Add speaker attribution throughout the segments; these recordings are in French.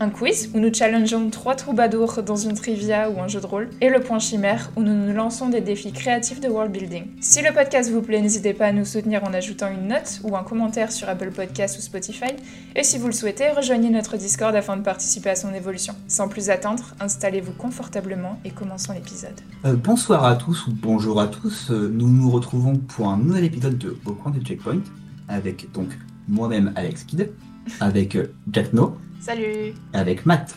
Speaker 1: un quiz où nous challengeons trois troubadours dans une trivia ou un jeu de rôle, et le point chimère où nous nous lançons des défis créatifs de world building. Si le podcast vous plaît, n'hésitez pas à nous soutenir en ajoutant une note ou un commentaire sur Apple Podcasts ou Spotify, et si vous le souhaitez, rejoignez notre Discord afin de participer à son évolution. Sans plus attendre, installez-vous confortablement et commençons l'épisode.
Speaker 2: Euh, bonsoir à tous ou bonjour à tous, Euh, nous nous retrouvons pour un nouvel épisode de Au coin du Checkpoint avec donc moi-même Alex Kidd, avec euh, Jack No,
Speaker 1: Salut
Speaker 2: avec Matt.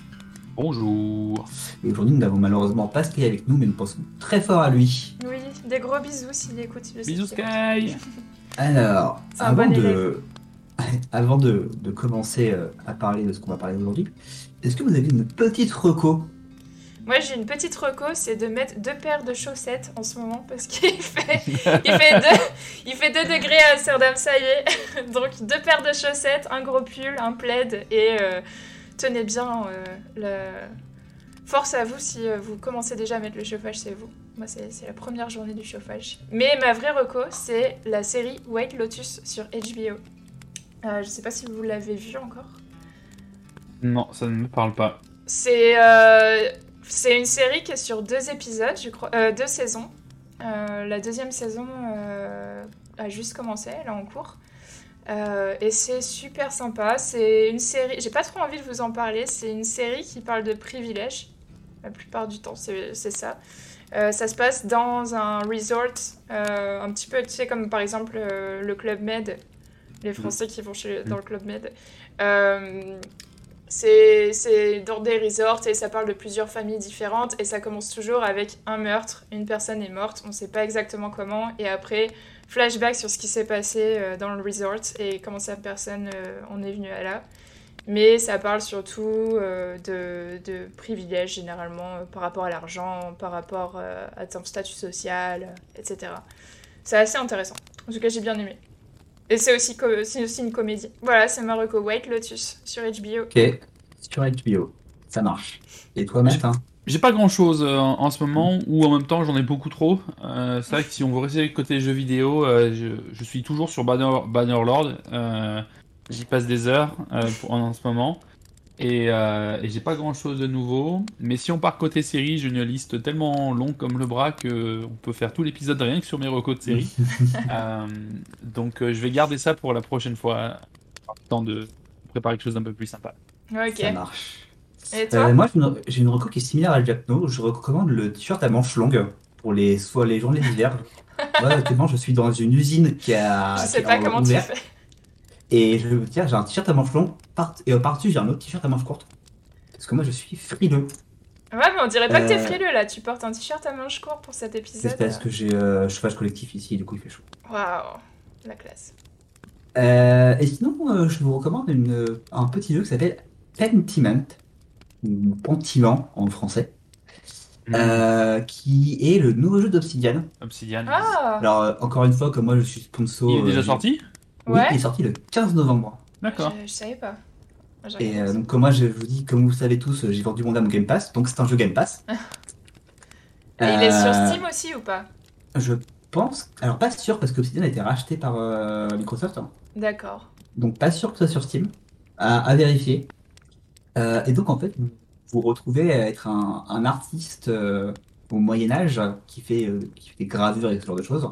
Speaker 3: Bonjour.
Speaker 2: Et aujourd'hui nous n'avons malheureusement pas Sky avec nous mais nous pensons très fort à lui.
Speaker 1: Oui, des gros bisous s'il écoute. sais
Speaker 3: Bisous. Sky.
Speaker 2: Alors,
Speaker 1: C'est
Speaker 2: avant
Speaker 1: bon
Speaker 2: de, avant de, de commencer euh, à parler de ce qu'on va parler aujourd'hui, est-ce que vous avez une petite reco?
Speaker 1: Moi j'ai une petite reco, c'est de mettre deux paires de chaussettes en ce moment parce qu'il fait, il fait, deux, il fait deux degrés à Amsterdam, ça y est. Donc deux paires de chaussettes, un gros pull, un plaid et euh, tenez bien euh, le... Force à vous si euh, vous commencez déjà à mettre le chauffage, c'est vous. Moi c'est c'est la première journée du chauffage. Mais ma vraie reco c'est la série White Lotus sur HBO. Euh, je sais pas si vous l'avez vu encore.
Speaker 3: Non, ça ne me parle pas.
Speaker 1: C'est euh, c'est une série qui est sur deux épisodes, je crois, euh, deux saisons. Euh, la deuxième saison euh, a juste commencé, elle est en cours. Et c'est super sympa. C'est une série. J'ai pas trop envie de vous en parler. C'est une série qui parle de privilèges. La plupart du temps, c'est ça. Ça se passe dans un resort, un petit peu, tu sais, comme par exemple le Club Med, les Français qui vont chez, dans le Club Med. C'est dans des resorts et ça parle de plusieurs familles différentes et ça commence toujours avec un meurtre, une personne est morte, on sait pas exactement comment et après flashback sur ce qui s'est passé euh, dans le resort et comment cette personne euh, en est venue à là. Mais ça parle surtout euh, de, de privilèges généralement par rapport à l'argent, par rapport à ton statut social, etc. C'est assez intéressant. En tout cas, j'ai bien aimé. Et c'est aussi, co- c'est aussi une comédie. Voilà, c'est Marocco White Lotus sur HBO.
Speaker 2: Ok, sur HBO, ça marche. Et toi Matt hein
Speaker 3: J'ai pas grand chose en, en ce moment, ou en même temps j'en ai beaucoup trop. Euh, c'est vrai que si on veut rester côté jeux vidéo, euh, je, je suis toujours sur Banner, Bannerlord. Euh, J'y passe des heures euh, pour- en, en ce moment. Et, euh, et j'ai pas grand chose de nouveau. Mais si on part côté série, j'ai une liste tellement longue comme le bras que on peut faire tout l'épisode rien que sur mes recos de série. Euh, donc euh, je vais garder ça pour la prochaine fois. Le temps de préparer quelque chose d'un peu plus sympa.
Speaker 1: Ok.
Speaker 2: Ça marche.
Speaker 1: Et toi
Speaker 2: Euh, moi j'ai une, reco qui est similaire à Jack No, je recommande le t-shirt à manches longues pour les, soit les journées d'hiver. Moi actuellement je suis dans une usine qui a
Speaker 1: Je sais pas
Speaker 2: en-
Speaker 1: comment tu
Speaker 2: ouverte.
Speaker 1: fais.
Speaker 2: Et je veux dire, j'ai un t-shirt à manches longues par- et euh, par-dessus j'ai un autre t-shirt à manches courtes. Parce que moi je suis frileux.
Speaker 1: Ouais, mais on dirait pas que t'es
Speaker 2: Euh,
Speaker 1: frileux là. Tu portes un t-shirt à manches courtes pour cet
Speaker 2: C'est
Speaker 1: épisode.
Speaker 2: parce que j'ai euh, chauffage collectif ici, du coup il fait chaud.
Speaker 1: Waouh, la classe.
Speaker 2: Euh, et sinon, euh, je vous recommande une- un petit jeu qui s'appelle Pentiment, ou Pentiment en français, euh, qui est le nouveau jeu d'Obsidian.
Speaker 3: Obsidian.
Speaker 1: Ah
Speaker 2: Alors, euh, encore une fois, comme moi je suis sponsor.
Speaker 3: Il est déjà
Speaker 2: euh, Oui, il est sorti le 15 novembre.
Speaker 3: D'accord.
Speaker 1: je, je savais pas.
Speaker 2: Et euh, donc, comme moi je vous dis, comme vous le savez tous, euh, j'ai vendu mon âme au Game Pass, donc c'est un jeu Game Pass.
Speaker 1: Et il est sur
Speaker 2: Euh,
Speaker 1: Steam aussi ou pas?
Speaker 2: Je pense. Alors, pas sûr, parce qu'Obsidian a été racheté par euh, Microsoft. hein.
Speaker 1: D'accord.
Speaker 2: Donc pas sûr que ce soit sur Steam, à, à vérifier. Euh, et donc en fait, vous vous retrouvez à être un, un artiste euh, au Moyen Âge qui fait, euh, qui fait des gravures et ce genre de choses.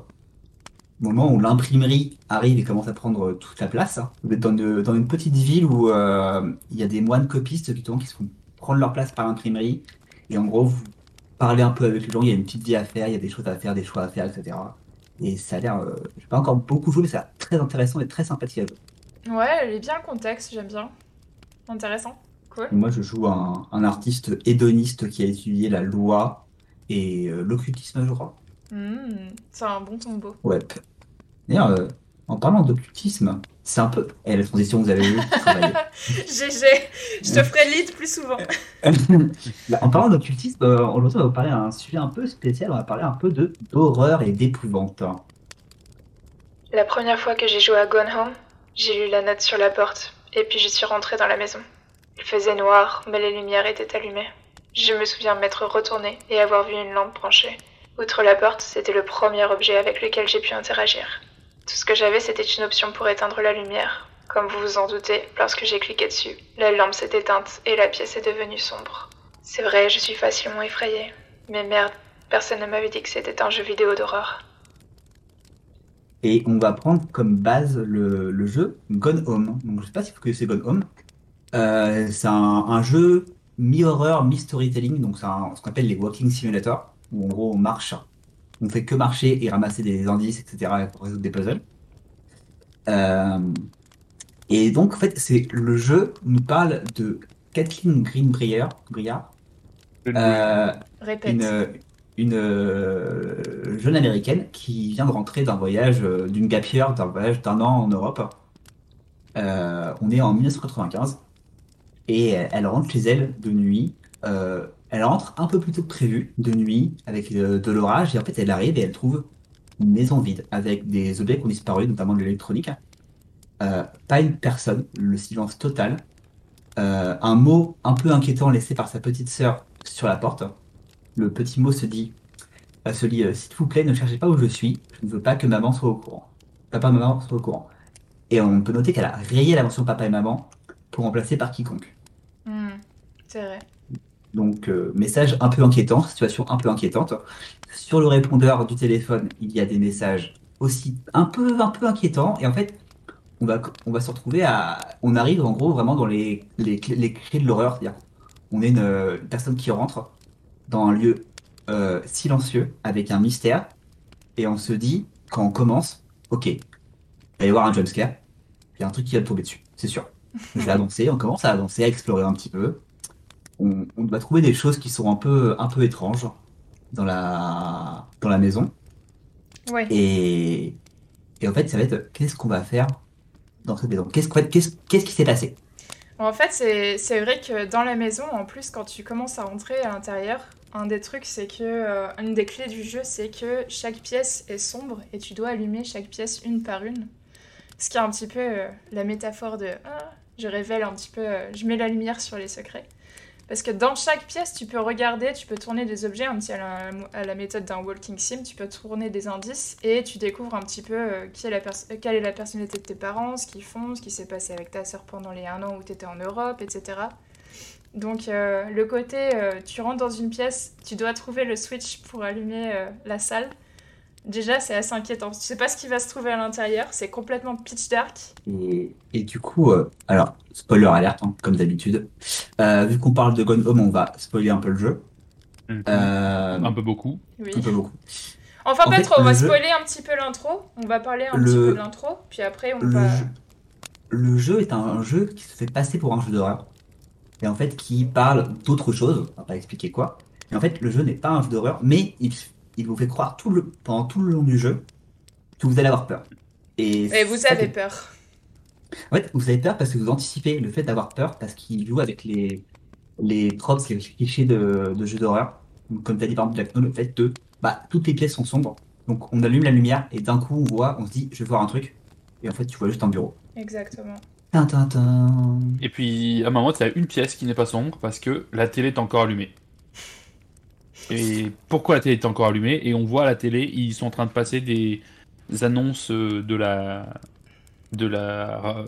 Speaker 2: Au moment où l'imprimerie arrive et commence à prendre toute la place, hein, vous êtes dans, une- dans une petite ville où euh, il y a des moines copistes justement, qui se font prendre leur place par l'imprimerie. Et en gros, vous parlez un peu avec les gens, il y a une petite vie à faire, il y a des choses à faire, des choix à faire, etc. Et ça a l'air, euh, j'ai pas encore beaucoup joué, mais ça a l'air très intéressant et très sympathique à jouer.
Speaker 1: Ouais, est bien le contexte, j'aime bien. Intéressant. Cool.
Speaker 2: Et Moi, je joue un, un artiste hédoniste qui a étudié la loi et euh, l'occultisme, je crois.
Speaker 1: Hmm, c'est un bon tombeau.
Speaker 2: Ouais. D'ailleurs, euh, en parlant d'occultisme, C'est un peu. Et la transition, vous avez vu.
Speaker 1: GG, je te ferai lead plus souvent.
Speaker 2: Là, en parlant d'occultisme, euh, aujourd'hui, on va vous parler d'un sujet un peu spécial. On va parler un peu de d'horreur et d'épouvante.
Speaker 1: La première fois que j'ai joué à Gone Home, j'ai lu la note sur la porte, et puis je suis rentrée dans la maison. Il faisait noir, mais les lumières étaient allumées. Je me souviens m'être retournée et avoir vu une lampe branchée. Outre la porte, c'était le premier objet avec lequel j'ai pu interagir. Tout ce que j'avais, c'était une option pour éteindre la lumière. Comme vous vous en doutez, lorsque j'ai cliqué dessus, la lampe s'est éteinte et la pièce est devenue sombre. C'est vrai, je suis facilement effrayée. Mais merde, personne ne m'avait dit que c'était un jeu vidéo d'horreur.
Speaker 2: Et on va prendre comme base le, jeu Gone Home. Donc, je sais pas si vous connaissez Gone Home. Euh, c'est un, jeu mi-horreur, mi-storytelling. Donc, c'est ce qu'on appelle les walking simulator, où en gros on marche, on fait que marcher et ramasser des indices, etc. pour résoudre des puzzles. Euh, et donc, en fait, c'est le jeu nous parle de Kathleen Greenbrier, Briard, euh, une, une euh, jeune américaine qui vient de rentrer d'un voyage, d'une gap year, d'un voyage d'un an en Europe. Euh, on est en 1995 et elle, elle rentre chez elle de nuit. Euh, elle rentre un peu plus tôt que prévu, de nuit, avec euh, de l'orage, et en fait elle arrive et elle trouve une maison vide avec des objets qui ont disparu, notamment de l'électronique. Euh, pas une personne, le silence total. Euh, un mot un peu inquiétant laissé par sa petite sœur sur la porte. Le petit mot se dit, euh, se lit, s'il vous plaît, ne cherchez pas où je suis. Je ne veux pas que maman soit au courant. Papa et maman soient au courant. Et on peut noter qu'elle a rayé la mention papa et maman pour remplacer par quiconque.
Speaker 1: Hmm, c'est vrai.
Speaker 2: Donc, euh, message un peu inquiétant, situation un peu inquiétante. Sur le répondeur du téléphone, il y a des messages aussi un peu, un peu inquiétants. Et en fait, on va, on va se retrouver à. On arrive en gros vraiment dans les, les, clés- les clés de l'horreur. C'est-à-dire, on est une, une personne qui rentre dans un lieu euh, silencieux avec un mystère. Et on se dit, quand on commence, ok, il va y avoir un jumpscare. Il y a un truc qui va tomber dessus, c'est sûr. Je vais avancer, on commence à avancer, à explorer un petit peu on, on va trouver des choses qui sont un peu, un peu étranges dans la, dans la maison.
Speaker 1: Ouais.
Speaker 2: Et, et en fait, ça va être qu'est-ce qu'on va faire dans cette maison? Qu'est-ce qui s'est passé?
Speaker 1: En fait, c'est c'est vrai que dans la maison, en plus, quand tu commences à rentrer à l'intérieur, un des trucs, c'est que. euh, une des clés du jeu, c'est que chaque pièce est sombre et tu dois allumer chaque pièce une par une. Ce qui est un petit peu euh, la métaphore de. Ah, je révèle un petit peu. euh, je mets la lumière sur les secrets. Parce que dans chaque pièce, tu peux regarder, tu peux tourner des objets, un petit à la, méthode d'un walking sim, tu peux tourner des indices et tu découvres un petit peu euh, quelle est la personnalité de tes parents, ce qu'ils font, ce qui s'est passé avec ta sœur pendant les un an où tu étais en Europe, etc. Donc euh, le côté, euh, tu rentres dans une pièce, tu dois trouver le switch pour allumer la salle. Déjà, c'est assez inquiétant. Tu sais pas ce qui va se trouver à l'intérieur, c'est complètement pitch dark.
Speaker 2: et, et du coup, euh, alors, spoiler alerte, hein, comme d'habitude. Euh, vu qu'on parle de Gone Home, on va spoiler un peu le jeu.
Speaker 3: Mhm.
Speaker 2: Euh,
Speaker 3: Un peu beaucoup.
Speaker 1: Oui.
Speaker 2: un peu beaucoup.
Speaker 1: Enfin,
Speaker 2: En
Speaker 1: pas
Speaker 2: fait,
Speaker 1: trop, on va
Speaker 2: jeu-
Speaker 1: spoiler un petit peu l'intro. On va parler un
Speaker 2: Le-
Speaker 1: petit peu de l'intro, puis après on
Speaker 2: le
Speaker 1: va.
Speaker 2: jeu, le jeu est un jeu qui se fait passer pour un jeu d'horreur. Et en fait, qui parle d'autre chose. On va pas expliquer quoi. Et en fait, le jeu n'est pas un jeu d'horreur, mais il, il vous fait croire tout le, pendant tout le long du jeu que vous allez avoir peur. Et,
Speaker 1: Et vous avez
Speaker 2: fait-
Speaker 1: peur.
Speaker 2: En fait, vous avez peur parce que vous anticipez le fait d'avoir peur parce qu'il joue avec les, les tropes, les clichés de, de jeux d'horreur. Comme tu as dit par exemple, Jack No, le fait de bah, toutes les pièces sont sombres. Donc on allume la lumière et d'un coup on voit, on se dit je vais voir un truc. Et en fait tu vois juste un bureau.
Speaker 1: Exactement.
Speaker 2: Tin, tin, tin.
Speaker 3: Et puis, à un moment, tu as une pièce qui n'est pas sombre parce que la télé est encore allumée. Et pourquoi la télé est encore allumée Et on voit à la télé, ils sont en train de passer des annonces euh, de la. de la.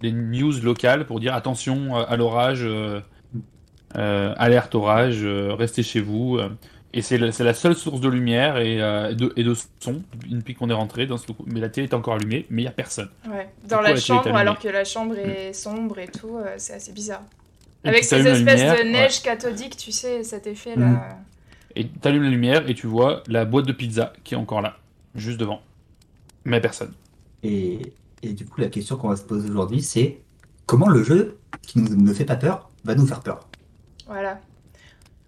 Speaker 3: des news locales pour dire attention euh, à l'orage, euh, euh, alerte orage, euh, restez chez vous. euh. Et c'est la, seule source de lumière et, euh, de, et de son depuis qu'on est rentré. Dans ce... Mais la télé est encore allumée, mais il n'y a personne.
Speaker 1: Ouais. Dans la chambre, alors que la chambre est sombre et tout, euh, c'est assez bizarre.
Speaker 3: Et
Speaker 1: Avec ces espèces
Speaker 3: lumière,
Speaker 1: de
Speaker 3: ouais.
Speaker 1: neige cathodique, tu sais, cet effet là.
Speaker 3: Et t'allumes la lumière et tu vois la boîte de pizza qui est encore là, juste devant. Mais personne.
Speaker 2: Et, et du coup la question qu'on va se poser aujourd'hui c'est comment le jeu qui nous, ne fait pas peur va nous faire peur?
Speaker 1: Voilà.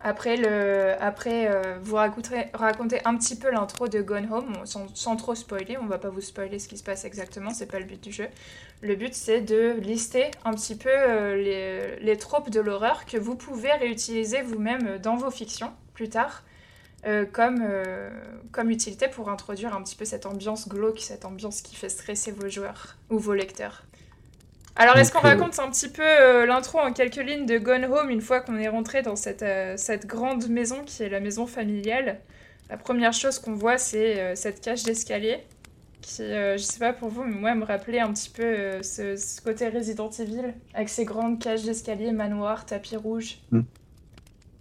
Speaker 1: Après, le, après euh, vous raconterez, racontez un petit peu l'intro de Gone Home, sans, sans trop spoiler. On va pas vous spoiler ce qui se passe exactement, c'est pas le but du jeu. Le but, c'est de lister un petit peu euh, les, les tropes de l'horreur que vous pouvez réutiliser vous-même dans vos fictions plus tard. euh, comme, euh, comme utilité pour introduire un petit peu cette ambiance glauque, cette ambiance qui fait stresser vos joueurs ou vos lecteurs. Alors, est-ce qu'on
Speaker 2: euh,
Speaker 1: raconte un petit peu euh, l'intro en quelques lignes de Gone Home une fois qu'on est rentré dans cette, cette grande maison qui est la maison familiale? La première chose qu'on voit, c'est cette cage d'escalier qui, je sais pas pour vous, mais moi, me rappelait un petit peu ce, ce côté Resident Evil avec ces grandes cages d'escalier, manoir, tapis rouge.
Speaker 2: Mm.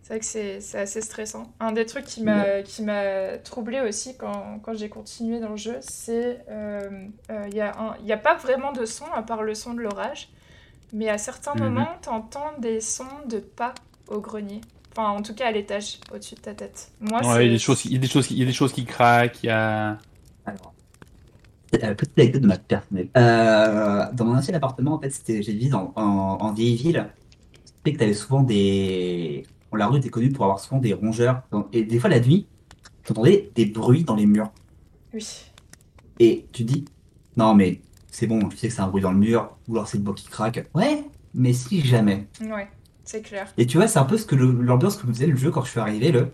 Speaker 1: C'est vrai que c'est c'est assez stressant. Un des trucs qui m'a qui m'a troublé aussi quand, quand j'ai continué dans le jeu, c'est euh, euh, il y, a un- il y a pas vraiment de son à part le son de l'orage, mais à certains
Speaker 2: Mhm.
Speaker 1: moments, t'entends des sons de pas au grenier. Enfin, en tout cas à l'étage, au-dessus de ta tête. Moi,
Speaker 3: Ouais,
Speaker 1: c'est-
Speaker 3: il y a des choses, qui- il y a des choses, qui- il y a des choses qui craquent. Il y a.
Speaker 2: Alors, c'est la petite anecdote de ma personnelle. Euh, dans mon ancien appartement, en fait, j'ai vécu en, en, en vieille ville. C'est que t'avais souvent des. La rue était connue pour avoir souvent des rongeurs. Et des fois, la nuit, t'entendais des bruits dans les murs.
Speaker 1: Oui.
Speaker 2: Et tu te dis, non, mais c'est bon, tu sais que c'est un bruit dans le mur, ou alors c'est le bois qui craque. Ouais, mais si jamais.
Speaker 1: Ouais, c'est clair.
Speaker 2: Et tu vois, c'est un peu ce que l'ambiance que nous faisait le jeu quand je suis arrivé. Le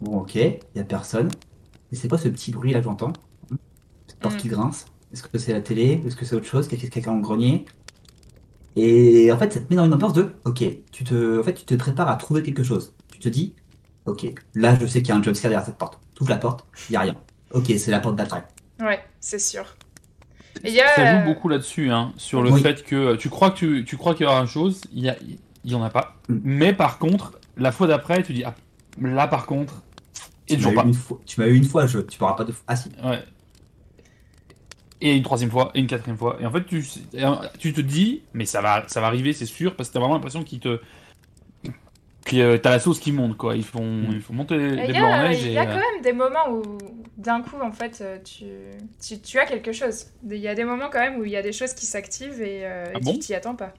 Speaker 2: bon, ok, il y a personne. Et c'est quoi ce petit bruit là que j'entends? Cette porte
Speaker 1: Mm.
Speaker 2: qui grince? Est-ce que c'est la télé? Est-ce que c'est autre chose? Qu'est-ce quelqu'un dans le grenier? Et en fait, ça te met dans une ambiance de ok, tu te, en fait, tu te prépares à trouver quelque chose. Tu te dis, ok, là je sais qu'il y a un jumpscare derrière cette porte. Tu ouvres la porte, il n'y a rien. Ok, c'est la porte d'après.
Speaker 1: Ouais, c'est sûr. Et il y a,
Speaker 3: Ça
Speaker 1: euh,
Speaker 3: joue beaucoup là-dessus, hein, sur le
Speaker 2: Oui.
Speaker 3: fait que euh, tu crois que tu, tu crois qu'il y aura une chose, il y, a, il y en a pas.
Speaker 2: Mm.
Speaker 3: Mais par contre, la fois d'après, tu dis ah, là par contre, et
Speaker 2: Tu
Speaker 3: toujours
Speaker 2: m'as
Speaker 3: pas.
Speaker 2: eu une fois, tu m'as eu une fois, je, tu parleras pas de fois. Ah si.
Speaker 3: Ouais. Et une troisième fois, et une quatrième fois. Et en fait, tu, tu te dis, mais ça va, ça va arriver, c'est sûr, parce que t'as vraiment l'impression qu'ils te. que euh, t'as la sauce qui monte, quoi. Ils font,
Speaker 2: Mm.
Speaker 3: ils font monter les,
Speaker 1: Il y,
Speaker 3: blancs en
Speaker 1: a,
Speaker 3: neige.
Speaker 1: il
Speaker 3: et,
Speaker 1: y a
Speaker 3: euh,
Speaker 1: quand même des moments où, d'un coup, en fait, euh, tu, tu, tu as quelque chose. Il y a des moments quand même où il y a des choses qui s'activent et, euh,
Speaker 3: Ah
Speaker 1: et
Speaker 3: bon
Speaker 1: tu t'y attends pas.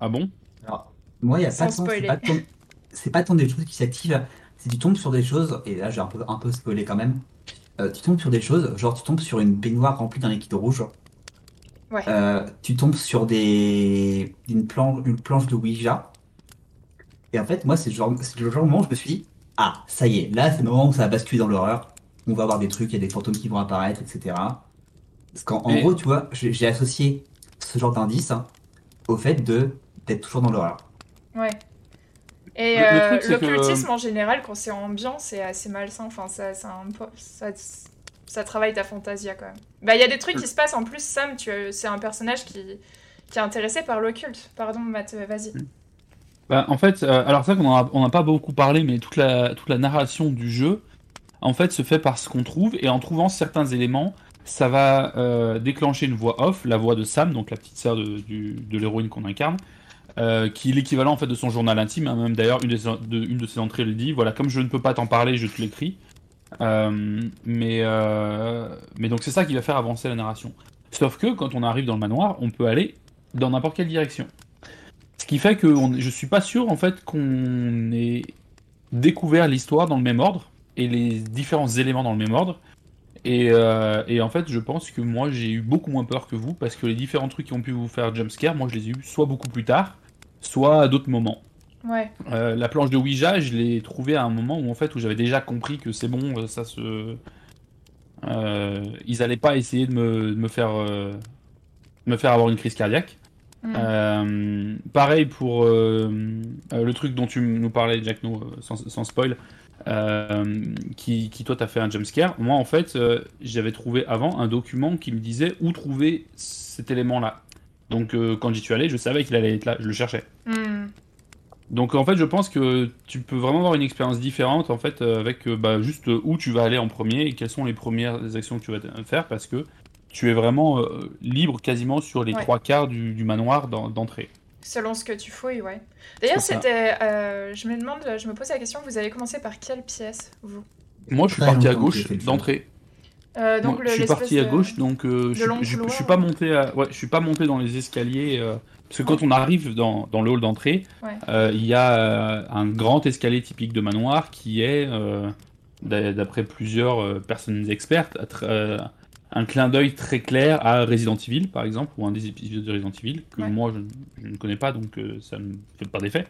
Speaker 3: Ah bon?
Speaker 2: Alors, moi, il y a
Speaker 1: Sans
Speaker 2: pas pas tant, c'est pas tant des choses qui s'activent, c'est tu tombes sur des choses, et là j'ai un peu, un peu spoilé quand même. Euh, tu tombes sur des choses, genre tu tombes sur une baignoire remplie d'un liquide rouge.
Speaker 1: Ouais.
Speaker 2: Euh, tu tombes sur des, une planche, une planche de Ouija. Et en fait, moi, c'est le genre, c'est le genre de moment où je me suis dit, ah, ça y est, là, c'est le moment où ça va basculer dans l'horreur. On va avoir des trucs, il y a des fantômes qui vont apparaître, etc. Parce qu'en en
Speaker 3: Mais-
Speaker 2: gros, tu vois, j'ai j'ai associé ce genre d'indice hein, au fait de d'être toujours dans l'horreur.
Speaker 1: Ouais. Et euh,
Speaker 3: que-
Speaker 1: l'occultisme en général, quand c'est ambiant, c'est assez malsain. Enfin, ça, ça, ça, ça travaille ta fantasia quand même. Bah, il y a des trucs qui se passent. En plus, Sam, tu c'est un personnage qui, qui est intéressé par l'occulte. Pardon, Matt, euh, vas-y.
Speaker 3: Bah, en fait, euh, alors ça on n'a pas beaucoup parlé, mais toute la, toute la narration du jeu, en fait, se fait par ce qu'on trouve, et en trouvant certains éléments, ça va euh, déclencher une voix off, la voix de Sam, donc la petite sœur de, de l'héroïne qu'on incarne, euh, qui est l'équivalent en fait de son journal intime. hein, même d'ailleurs, une, de ses- entrées le dit. Voilà, comme je ne peux pas t'en parler, je te l'écris. Euh, mais, euh, mais donc c'est ça qui va faire avancer la narration. Sauf que quand on arrive dans le manoir, on peut aller dans n'importe quelle direction. Ce qui fait que on- je suis pas sûr en fait qu'on ait découvert l'histoire dans le même ordre et les différents éléments dans le même ordre. Et, et en fait, je pense que moi j'ai eu beaucoup moins peur que vous parce que les différents trucs qui ont pu vous faire jumpscare, moi je les ai eu soit beaucoup plus tard, soit à d'autres moments.
Speaker 1: Ouais.
Speaker 3: Euh, la planche de Ouija, je l'ai trouvée à un moment où en fait où j'avais déjà compris que c'est bon, euh, ça se, euh, ils allaient pas essayer de me, de me faire, euh, me faire avoir une crise cardiaque.
Speaker 1: Mm.
Speaker 3: Pareil pour le truc dont tu nous parlais, Jack, no, sans, sans spoil, qui, qui toi t'as fait un jumpscare. Moi en fait, j'avais trouvé avant un document qui me disait où trouver cet élément-là. Donc euh, quand j'y suis allé, je savais qu'il allait être là, je le cherchais.
Speaker 1: Mm.
Speaker 3: Donc en fait, je pense que tu peux vraiment avoir une expérience différente en fait euh, avec euh, bah, juste euh, où tu vas aller en premier et quelles sont les premières actions que tu vas faire parce que tu es vraiment euh, libre quasiment sur les
Speaker 1: Ouais.
Speaker 3: trois quarts du, du manoir d'en- d'entrée.
Speaker 1: Selon ce que tu fouilles, ouais. D'ailleurs, c'était. euh, je me demande, je me pose la question, vous avez commencé par quelle pièce, vous?
Speaker 3: Moi, je suis parti à gauche d'entrée.
Speaker 1: Euh, donc
Speaker 3: Moi,
Speaker 1: le-
Speaker 3: je suis parti à gauche, donc euh, je,
Speaker 1: long
Speaker 3: je- je suis pas monté. À, ouais, je suis pas monté dans les escaliers euh, parce que quand on arrive dans, dans le hall d'entrée,
Speaker 1: Ouais.
Speaker 3: euh, il y a euh, un grand escalier typique de manoir qui est, euh, d'a- d'après plusieurs euh, personnes expertes, euh, un clin d'œil très clair à Resident Evil, par exemple, ou un des épisodes de Resident Evil que
Speaker 1: Ouais.
Speaker 3: moi je, je ne connais pas, donc euh, ça ne me fait pas d'effet.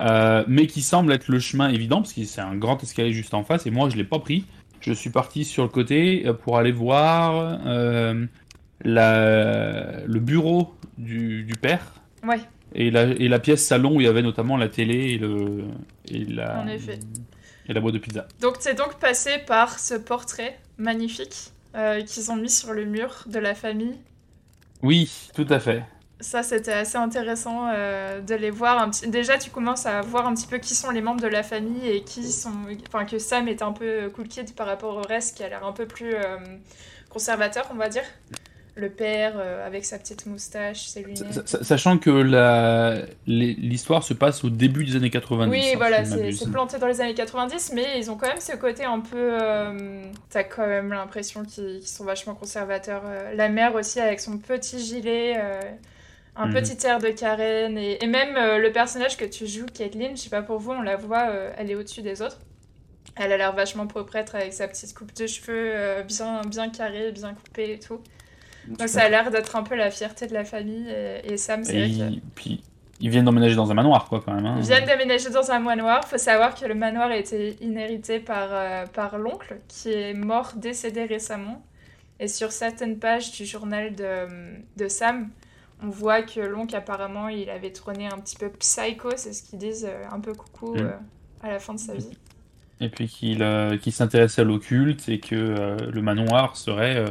Speaker 3: Euh, mais qui semble être le chemin évident parce que c'est un grand escalier juste en face et moi je l'ai pas pris. Je suis parti sur le côté euh, pour aller voir euh, la, le bureau du, du père
Speaker 1: Ouais,
Speaker 3: et la, et la pièce salon où il y avait notamment la télé et, le, et, la,
Speaker 1: En effet.
Speaker 3: et la boîte de pizza.
Speaker 1: donc c'est donc passé par ce portrait magnifique euh, qu'ils ont mis sur le mur de la famille.
Speaker 3: Oui, tout à fait.
Speaker 1: Ça, c'était assez intéressant euh, de les voir. Un petit... Déjà, tu commences à voir un petit peu qui sont les membres de la famille et qui sont. Enfin, que Sam est un peu cool kid par rapport au reste, qui a l'air un peu plus euh, conservateur, on va dire. Le père euh, avec sa petite moustache, ses lunettes.
Speaker 3: Sa- sa- Sachant que la- l'histoire se passe au début des années 90.
Speaker 1: Oui,
Speaker 3: hein,
Speaker 1: voilà,
Speaker 3: si
Speaker 1: c'est planté dans les années 90, mais ils ont quand même ce côté un peu. T'as quand même l'impression qu'ils sont vachement conservateurs. La mère aussi, avec son petit gilet, un
Speaker 3: Mhm.
Speaker 1: petit air de Karen, et, et même euh, le personnage que tu joues, Caitlyn, je sais pas pour vous, on la voit, euh, elle est au-dessus des autres. Elle a l'air vachement proprêtre avec sa petite coupe de cheveux euh, bien, bien carrée, bien coupée et tout. Donc ça a l'air d'être un peu la fierté de la famille, et, et Sam, c'est
Speaker 3: Et
Speaker 1: vrai que.
Speaker 3: puis ils viennent d'emménager dans un manoir, quoi, quand même. hein.
Speaker 1: Ils viennent d'aménager dans un manoir. Faut savoir que le manoir a été inhérité par, par l'oncle, qui est mort, décédé récemment. Et sur certaines pages du journal de, de Sam, on voit que l'oncle, apparemment, il avait tourné un petit peu psycho, c'est ce qu'ils disent, euh, un peu coucou euh, à la fin de sa vie.
Speaker 3: Et puis qu'il euh, s'intéressait à l'occulte et que le manoir serait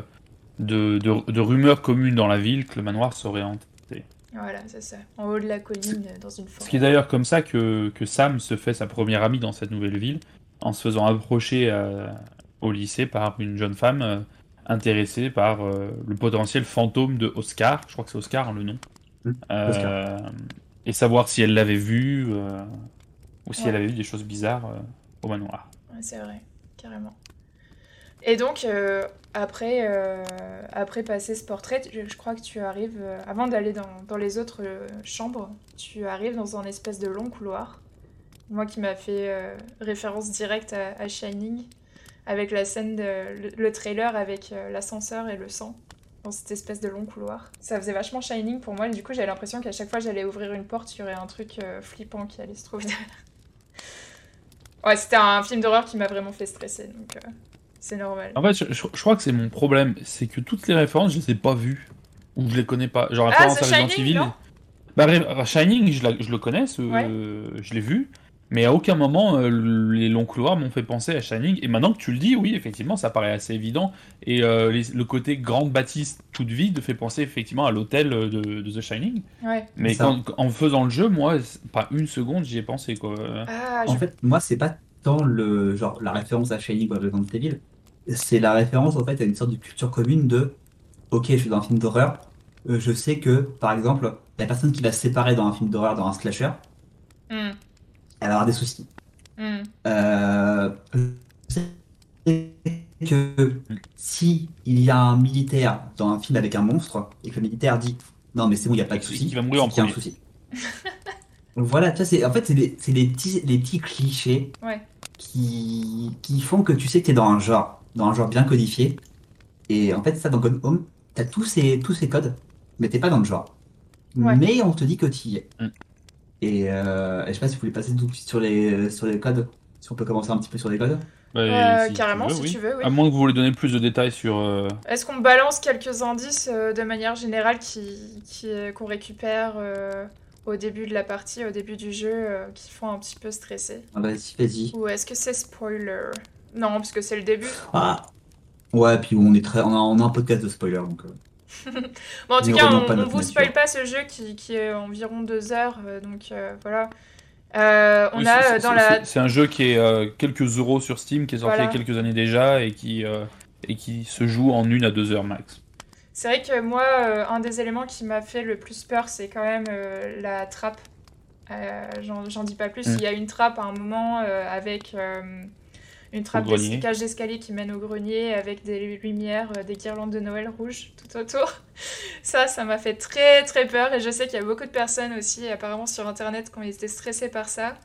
Speaker 3: de, de, de rumeurs communes dans la ville que le manoir serait hanté.
Speaker 1: Voilà, c'est ça. En haut de la colline, dans une
Speaker 3: Ce
Speaker 1: forêt.
Speaker 3: qui est d'ailleurs comme ça que, que Sam se fait sa première amie dans cette nouvelle ville, en se faisant approcher au lycée par une jeune femme intéressée par euh, le potentiel fantôme de Oscar, je crois que c'est Oscar hein, le nom,
Speaker 2: Mm,
Speaker 3: Euh,
Speaker 2: Oscar.
Speaker 3: et savoir si elle l'avait vu euh, ou si
Speaker 1: Ouais.
Speaker 3: elle avait vu des choses bizarres euh, au manoir.
Speaker 1: Ouais, c'est vrai, carrément. Et donc, euh, après, euh, après passer ce portrait, je, je crois que tu arrives, euh, avant d'aller dans, dans les autres euh, chambres, tu arrives dans un espèce de long couloir. Moi qui m'a fait euh, référence directe à, à Shining, avec la scène, de, le, le trailer avec euh, l'ascenseur et le sang, dans cette espèce de long couloir. Ça faisait vachement Shining pour moi, et du coup j'avais l'impression qu'à chaque fois j'allais ouvrir une porte, il y aurait un truc euh, flippant qui allait se trouver derrière. Ouais, c'était un film d'horreur qui m'a vraiment fait stresser, donc euh, c'est normal.
Speaker 3: En fait, je, je- je crois que c'est mon problème, c'est que toutes les références, je les ai pas vues. Ou je les connais pas. Genre,
Speaker 1: Ah,
Speaker 3: référence
Speaker 1: The
Speaker 3: à Resident Evil. Bah, Shining, je, la- je le connais, ce-
Speaker 1: Ouais.
Speaker 3: je l'ai vu. Mais à aucun moment, euh, les longs couloirs m'ont fait penser à Shining. Et maintenant que tu le dis, oui, effectivement, ça paraît assez évident. Et euh, les- le côté grande bâtisse toute vide fait penser effectivement à l'hôtel de, de The Shining.
Speaker 1: Ouais.
Speaker 3: Mais quand- en faisant le jeu, moi, pas une seconde, j'y ai pensé, quoi.
Speaker 1: Ah,
Speaker 2: En
Speaker 1: je...
Speaker 2: fait, moi, c'est pas tant le genre la référence à Shining ou à Resident Evil, c'est la référence en fait à une sorte de culture commune de OK, je suis dans un film d'horreur, euh, je sais que par exemple, la personne qui va se séparer dans un film d'horreur, dans un slasher,
Speaker 1: Hmm,
Speaker 2: elle va avoir des soucis.
Speaker 1: hmm.
Speaker 2: Euh, je sais que si il y a un militaire dans un film avec un monstre et que le militaire dit non mais c'est bon, il n'y a pas de souci,
Speaker 3: Qui va mourir en
Speaker 2: y a un souci. Voilà, tu c'est en fait c'est les, les petits les petits clichés
Speaker 1: Ouais.
Speaker 2: qui, qui font que tu sais que tu es dans un genre, dans un genre bien codifié. Et en fait, ça, dans Gone Home, tu as tous ces, tous ces codes, mais t'es pas dans le genre.
Speaker 1: Ouais.
Speaker 2: Mais on te dit que tu y es.
Speaker 3: Mm.
Speaker 2: Et euh, je sais pas si vous voulez passer tout de suite sur les, sur les codes. Si on peut commencer un petit peu sur les codes.
Speaker 3: Bah,
Speaker 1: Euh,
Speaker 3: si tu
Speaker 1: carrément,
Speaker 3: veux,
Speaker 1: si
Speaker 3: oui.
Speaker 1: tu veux, oui.
Speaker 3: À moins que vous voulez donner plus de détails sur. euh,
Speaker 1: Est-ce qu'on balance quelques indices euh, de manière générale qui, qui, qu'on récupère euh, au début de la partie, au début du jeu, euh, qui font un petit peu stresser?
Speaker 2: Ah, vas-y, vas-y.
Speaker 1: Ou est-ce que c'est spoiler? Non, parce que c'est le début.
Speaker 2: Ah. Ouais, puis on est très, on a, on a un podcast de spoiler, donc.
Speaker 1: Bon, en tout
Speaker 2: Ne
Speaker 1: cas, on,
Speaker 2: notre
Speaker 1: vous spoil pas ce jeu qui, qui est environ deux heures, euh, donc euh, voilà. Euh, on
Speaker 3: oui,
Speaker 1: a dans la.
Speaker 3: c'est- un jeu qui est euh, quelques euros sur Steam, qui est sorti
Speaker 1: Voilà.
Speaker 3: il y a quelques années déjà et qui, euh, et qui se joue en une à deux heures max.
Speaker 1: C'est vrai que moi, euh, un des éléments qui m'a fait le plus peur, c'est quand même euh, la trappe. Euh, J'en dis pas plus.
Speaker 3: Mm.
Speaker 1: Il y a une trappe à un moment euh, avec. Une trappe d'es- cage d'escalier qui mène au grenier avec des lumières, euh, des guirlandes de Noël rouges tout autour. Ça, ça m'a fait très très peur et je sais qu'il y a beaucoup de personnes aussi, apparemment sur internet, qui ont été stressées par ça.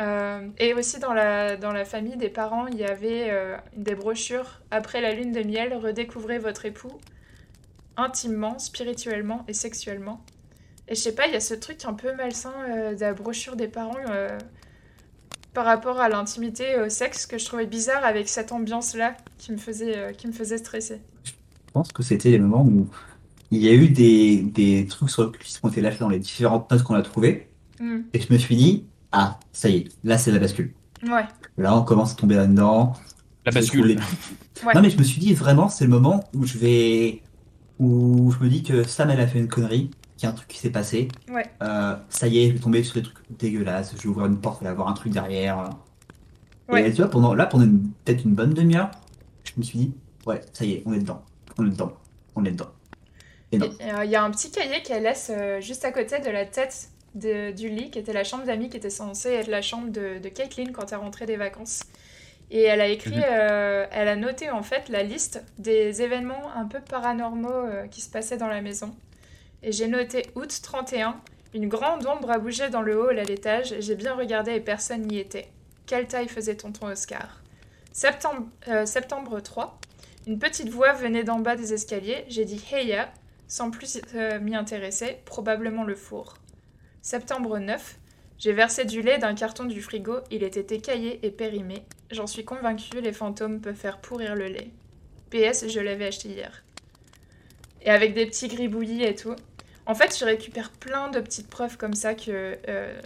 Speaker 1: Euh, et aussi dans la, dans la famille des parents, il y avait euh, des brochures après la lune de miel, redécouvrez votre époux intimement, spirituellement et sexuellement. Et je sais pas, il y a ce truc un peu malsain euh, de la brochure des parents par rapport à l'intimité et au sexe que je trouvais bizarre avec cette ambiance-là qui me faisait, euh, qui me faisait stresser.
Speaker 2: Je pense que c'était les moments où il y a eu des, des trucs sur le qui ont été lâchés dans les différentes notes qu'on a trouvées.
Speaker 1: Hmm.
Speaker 2: Et je me suis dit, ah, ça y est, là c'est la bascule.
Speaker 1: Ouais,
Speaker 2: Là, on commence à tomber là-dedans.
Speaker 3: La bascule.
Speaker 2: découvre les-
Speaker 1: Ouais.
Speaker 2: Non, mais je me suis dit vraiment, c'est le moment où je vais. où je me dis que Sam, elle a fait une connerie, qu'il y a un truc qui s'est passé.
Speaker 1: ouais.
Speaker 2: Euh, ça y est, je vais tomber sur des trucs dégueulasses. Je vais ouvrir une porte, il va y avoir un truc derrière.
Speaker 1: Ouais.
Speaker 2: Et tu vois, pendant, là, pendant peut-être une bonne demi-heure, je me suis dit, ouais, ça y est, on est dedans. On est dedans. On est dedans.
Speaker 1: Euh, Il y a un petit cahier qu'elle laisse euh, juste à côté de la tête de- du lit, qui était la chambre d'amis, qui était censée être la chambre de, de Caitlin quand elle rentrait des vacances. Et elle a écrit,
Speaker 3: Mhm.
Speaker 1: euh, elle a noté en fait la liste des événements un peu paranormaux qui se passaient dans la maison. Et j'ai noté août 31, une grande ombre a bougé dans le hall à l'étage. J'ai bien regardé et personne n'y était. Quelle taille faisait tonton Oscar? Septembre, euh, septembre 3, une petite voix venait d'en bas des escaliers. J'ai dit Heya, sans plus euh, m'y intéresser, probablement le four. Septembre 9, j'ai versé du lait d'un carton du frigo, il était écaillé et périmé. J'en suis convaincue, les fantômes peuvent faire pourrir le lait. PS, je l'avais acheté hier. Et avec des petits gribouillis et tout. En fait, je récupère plein de petites preuves comme ça que euh,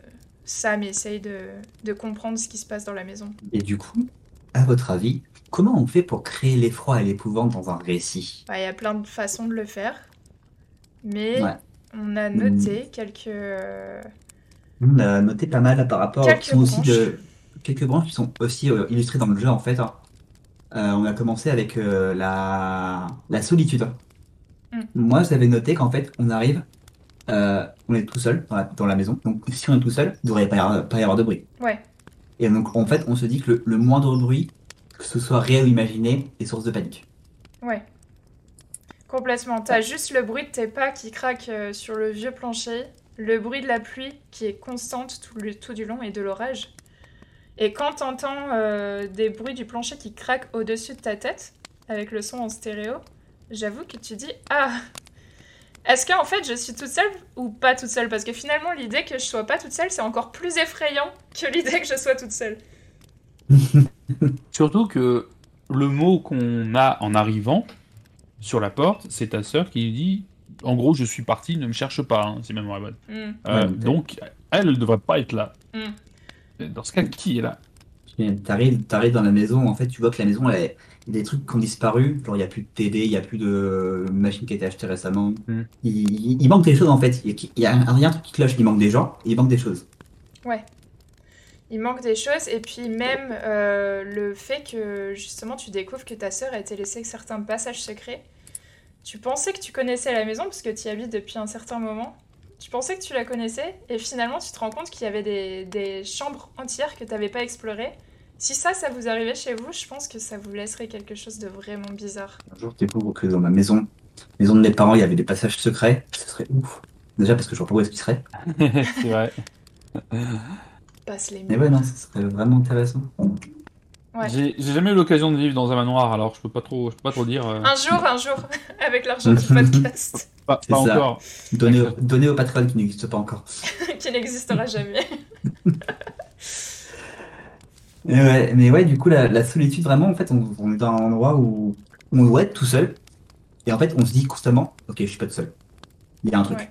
Speaker 1: Sam essaye de, de comprendre ce qui se passe dans la maison.
Speaker 2: Et du coup, à votre avis, comment on fait pour créer l'effroi et l'épouvante dans un récit?
Speaker 1: Bah, Il y a plein de façons de le faire. Mais
Speaker 2: Ouais.
Speaker 1: on a noté quelques... euh,
Speaker 2: On a noté pas mal par rapport
Speaker 1: Quelques
Speaker 2: qui sont aussi
Speaker 1: branches.
Speaker 2: de quelques branches qui sont aussi euh, illustrées dans le jeu en fait. hein. Euh, on a commencé avec la la solitude.
Speaker 1: Mm.
Speaker 2: Moi, j'avais noté qu'en fait, on arrive, euh, on est tout seul dans la, dans la maison. Donc, si on est tout seul, il ne devrait pas y avoir, pas y avoir de bruit.
Speaker 1: Ouais,
Speaker 2: Et donc, en fait, on se dit que le, le moindre bruit, que ce soit réel ou imaginé, est source de panique.
Speaker 1: ouais. Complètement. T'as juste le bruit de tes pas qui craquent euh, sur le vieux plancher, le bruit de la pluie qui est constante tout, le, tout du long et de l'orage. Et quand t'entends euh, des bruits du plancher qui craquent au-dessus de ta tête, avec le son en stéréo, j'avoue que tu dis Ah Est-ce qu'en fait je suis toute seule ou pas toute seule? Parce que finalement, l'idée que je sois pas toute seule, c'est encore plus effrayant que l'idée que je sois toute seule.
Speaker 3: Surtout que le mot qu'on a en arrivant sur la porte, c'est ta sœur qui lui dit en gros, je suis parti, ne me cherche pas, hein, si ma mémoire est bonne.
Speaker 1: Hmm.
Speaker 3: Euh,
Speaker 2: Ouais,
Speaker 3: donc, elle ne devrait pas être là.
Speaker 1: Mm.
Speaker 3: Dans ce cas, qui est là?
Speaker 2: T'arrives, t'arrives dans la maison, en fait, tu vois que la maison, elle- des trucs qui ont disparu. Genre, il n'y a plus de TD, il n'y a plus de machine qui a été achetée récemment.
Speaker 3: Hmm.
Speaker 2: Il, manque des choses, en fait. Il y a, il y a un, il y a un truc qui cloche. Il manque des gens, et il manque des choses.
Speaker 1: Ouais. Il manque des choses et puis même euh, le fait que justement tu découvres que ta sœur a été laissée certains passages secrets. Tu pensais que tu connaissais la maison parce que tu y habites depuis un certain moment. Tu pensais que tu la connaissais et finalement tu te rends compte qu'il y avait des, des chambres entières que tu n'avais pas explorées. Si ça, ça vous arrivait chez vous, je pense que ça vous laisserait quelque chose de vraiment bizarre.
Speaker 2: Un jour, je découvre que dans ma maison, maison de mes parents, il y avait des passages secrets. Ce serait ouf. Déjà, parce que je vois pas où est-ce qu'ils seraient.
Speaker 3: C'est vrai.
Speaker 1: Passe les
Speaker 2: Mais
Speaker 1: murs.
Speaker 2: ouais, non, ce serait vraiment intéressant.
Speaker 1: Ouais.
Speaker 3: J'ai jamais eu l'occasion de vivre dans un manoir, alors je peux pas trop, je peux pas trop dire. euh,
Speaker 1: Un jour, un jour, avec l'argent du podcast,
Speaker 3: pas pas encore.
Speaker 2: Donner, au- donner au Patreon qui n'existe pas encore.
Speaker 1: qui n'existera jamais.
Speaker 2: Mais ouais, mais ouais, du coup, la, la solitude, vraiment, en fait, on, on est dans un endroit où on doit être tout seul. Et en fait, on se dit constamment, ok, je suis pas tout seul. Il y a un truc.
Speaker 1: Ouais.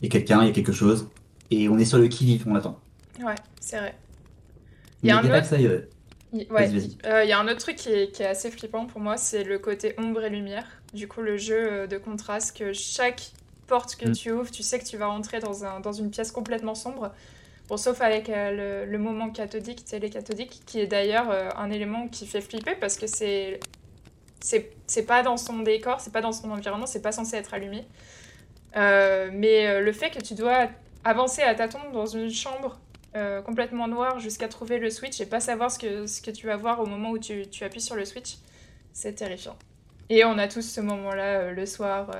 Speaker 2: Il y a quelqu'un, il y a quelque chose. Et on est sur le qui-vive, on l'attend.
Speaker 1: Ouais, c'est vrai. Il y a un autre-
Speaker 2: ça, euh,
Speaker 1: ouais, euh, y a un autre truc qui est, qui est assez flippant pour moi, c'est le côté ombre et lumière. Du coup, le jeu euh, de contraste, que chaque porte que
Speaker 3: Mm.
Speaker 1: tu ouvres, tu sais que tu vas rentrer dans, un, dans une pièce complètement sombre. Bon, sauf avec euh, le, moment cathodique, télécathodique, qui est d'ailleurs euh, un élément qui fait flipper parce que c'est. C'est pas dans son décor, c'est pas dans son environnement, c'est pas censé être allumé. Euh, mais le fait que tu dois avancer à tâtons dans une chambre complètement noir jusqu'à trouver le switch et pas savoir ce que, ce que tu vas voir au moment où tu, tu appuies sur le switch. C'est terrifiant. Et on a tous ce moment-là le soir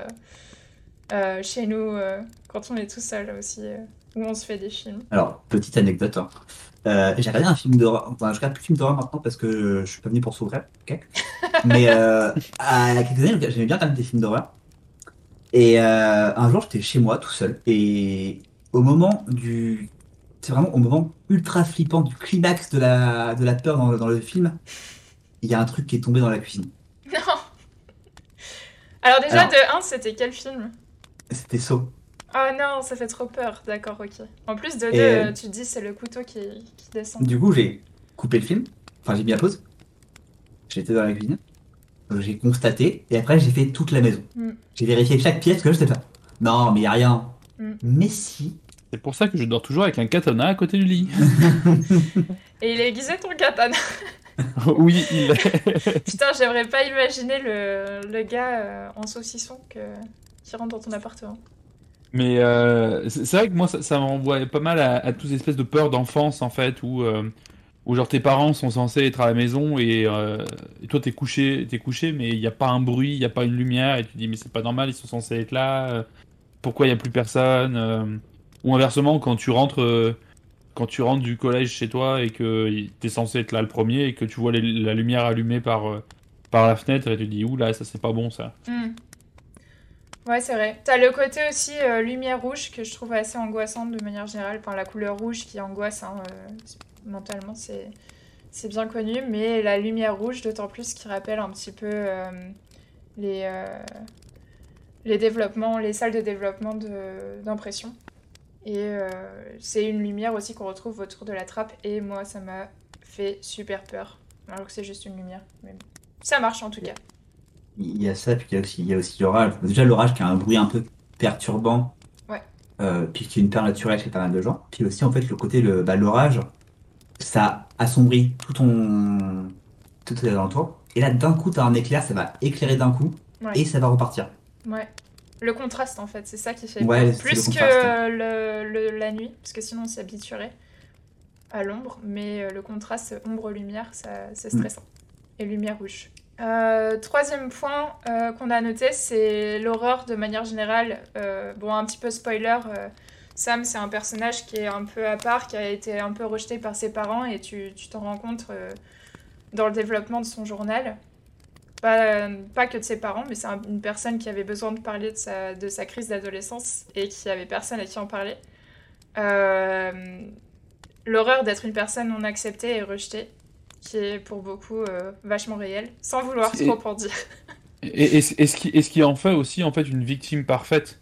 Speaker 1: chez nous quand on est tout seul aussi, où on se fait des films.
Speaker 2: Alors, petite anecdote. hein. Euh, j'ai regardé un film d'horreur. Enfin, je regarde plus de films d'horreur maintenant parce que je suis pas venu pour s'ouvrir. ok Mais euh, à, il y a quelques années, j'aimais bien quand même des films d'horreur. Et euh, un jour, j'étais chez moi tout seul. Et au moment du. C'est vraiment au moment ultra flippant du climax de la, de la peur dans, dans le film, il y a un truc qui est tombé dans la cuisine.
Speaker 1: Non Alors déjà,
Speaker 2: Alors-
Speaker 1: de 1, c'était quel film?
Speaker 2: C'était saut.
Speaker 1: Ah non, ça fait trop peur. D'accord, ok. En plus de 2,
Speaker 2: Et-
Speaker 1: tu te dis c'est le couteau qui, qui descend.
Speaker 2: Du coup, j'ai coupé le film. Enfin, j'ai mis à pause. J'étais dans la cuisine. Donc, J'ai constaté. Et après, j'ai fait toute la maison.
Speaker 1: Mm.
Speaker 2: J'ai vérifié chaque pièce que je sais pas. Non, mais il a rien.
Speaker 1: Mm.
Speaker 2: Mais si.
Speaker 3: C'est pour ça que je dors toujours avec un katana à côté du lit.
Speaker 1: Et il a aiguisé ton katana.
Speaker 3: oui, il est.
Speaker 1: Putain, j'aimerais pas imaginer le, le gars euh, en saucisson que, qui rentre dans ton appartement.
Speaker 3: Mais euh, c'est vrai que moi, ça, m'envoie pas mal à, toutes ces espèces de peurs d'enfance, en fait, où, euh, où genre tes parents sont censés être à la maison et, euh, toi t'es couché, t'es couché, mais il n'y a pas un bruit, il n'y a pas une lumière, et tu dis, mais c'est pas normal, ils sont censés être là, pourquoi il n'y a plus personne Ou inversement, quand tu rentres. quand tu rentres du collège chez toi et que t'es censé être là le premier et que tu vois la lumière allumée par, la fenêtre et tu dis oula ça c'est pas bon ça.
Speaker 1: Hmm. Ouais, c'est vrai. T'as le côté aussi euh, lumière rouge que je trouve assez angoissante de manière générale. Enfin, la couleur rouge qui angoisse hein, euh, mentalement, c'est c'est bien connu. Mais la lumière rouge, d'autant plus, qui rappelle un petit peu euh, les, les développements, les salles de développement de- d'impression. Et c'est une lumière aussi qu'on retrouve autour de la trappe. Et moi, ça m'a fait super peur. Alors que c'est juste une lumière. Mais ça marche en tout cas.
Speaker 2: Il y a ça, puis il y a aussi, il y a aussi l'orage. Déjà, l'orage qui a un bruit un peu perturbant.
Speaker 1: Ouais.
Speaker 2: Euh, puis qui est une peur naturelle chez pas mal de gens. Puis aussi, en fait, le côté, le, bah, l'orage, ça assombrit tout ton. tout tes alentours. Et là, d'un coup, t'as un éclair, ça va éclairer d'un coup.
Speaker 1: Ouais.
Speaker 2: Et ça va repartir.
Speaker 1: Ouais. Le contraste, en fait, c'est ça qui fait
Speaker 2: Ouais,
Speaker 1: Plus
Speaker 2: le
Speaker 1: que
Speaker 2: contraste.
Speaker 1: le, le- la nuit, parce que sinon on s'y habituerait à l'ombre. Mais euh, le contraste ombre-lumière, ça- c'est
Speaker 2: Mm.
Speaker 1: stressant. Et lumière rouge. Euh, troisième point euh, qu'on a noté, c'est l'horreur de manière générale. Euh, bon, un petit peu spoiler, Sam, c'est un personnage qui est un peu à part, qui a été un peu rejeté par ses parents, et tu t'en rends compte dans le développement de son journal. Pas, pas que de ses parents, mais c'est un- une personne qui avait besoin de parler de sa, crise d'adolescence et qui avait personne à qui en parler. L'horreur d'être une personne non acceptée et rejetée, qui est pour beaucoup euh, vachement réelle, sans vouloir trop en dire.
Speaker 3: Et, et, et ce qui, et ce qui en fait aussi en fait une victime parfaite.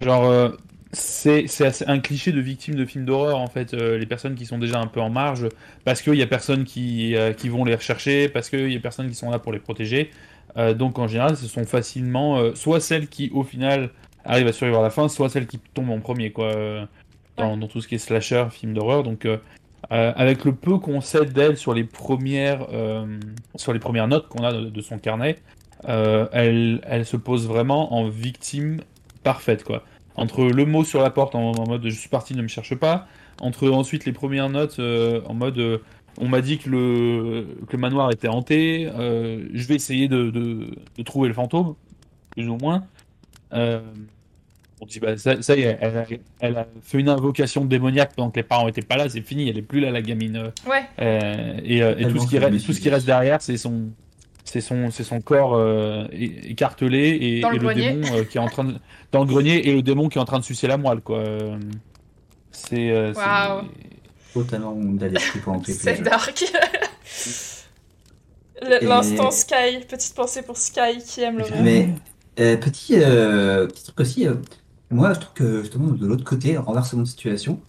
Speaker 3: Genre euh, c'est un cliché de victime de film d'horreur en fait euh, les personnes qui sont déjà un peu en marge parce qu'il y a personne qui euh, qui vont les rechercher parce qu'il y a personne qui sont là pour les protéger. Donc en général ce sont facilement soit celles qui au final arrivent à survivre à la fin, soit celles qui tombent en premier quoi dans, dans tout ce qui est slasher film d'horreur. Donc euh, avec le peu qu'on sait d'elle sur les premières euh, sur les premières notes qu'on a de, son carnet. Euh, elle, elle se pose vraiment en victime parfaite, quoi. Entre le mot sur la porte en, mode je suis parti, ne me cherche pas, entre ensuite les premières notes en mode on m'a dit que le, que le manoir était hanté, je vais essayer de, de trouver le fantôme, plus ou moins. On dit bah ça, ça y est, elle a, elle a fait une invocation démoniaque pendant que les parents étaient pas là, c'est fini, elle est plus là la gamine.
Speaker 1: Ouais,
Speaker 3: euh, et euh, et tout, ce qui reste, tout ce qui reste derrière, c'est son, c'est son, c'est son corps euh, écartelé et,
Speaker 1: Dans le
Speaker 3: et le démon euh, qui est en train de, dans le grenier et le démon qui est en train de sucer la moelle, quoi. C'est, euh, c'est-
Speaker 1: Waouh.
Speaker 2: Totalement
Speaker 1: c'est dark. Le-
Speaker 2: Et-
Speaker 1: L'instant Sky, petite pensée pour Sky qui aime l'horreur.
Speaker 2: Mais euh, petit, euh, petit truc aussi, euh, moi je trouve que justement de l'autre côté, renversement de situation,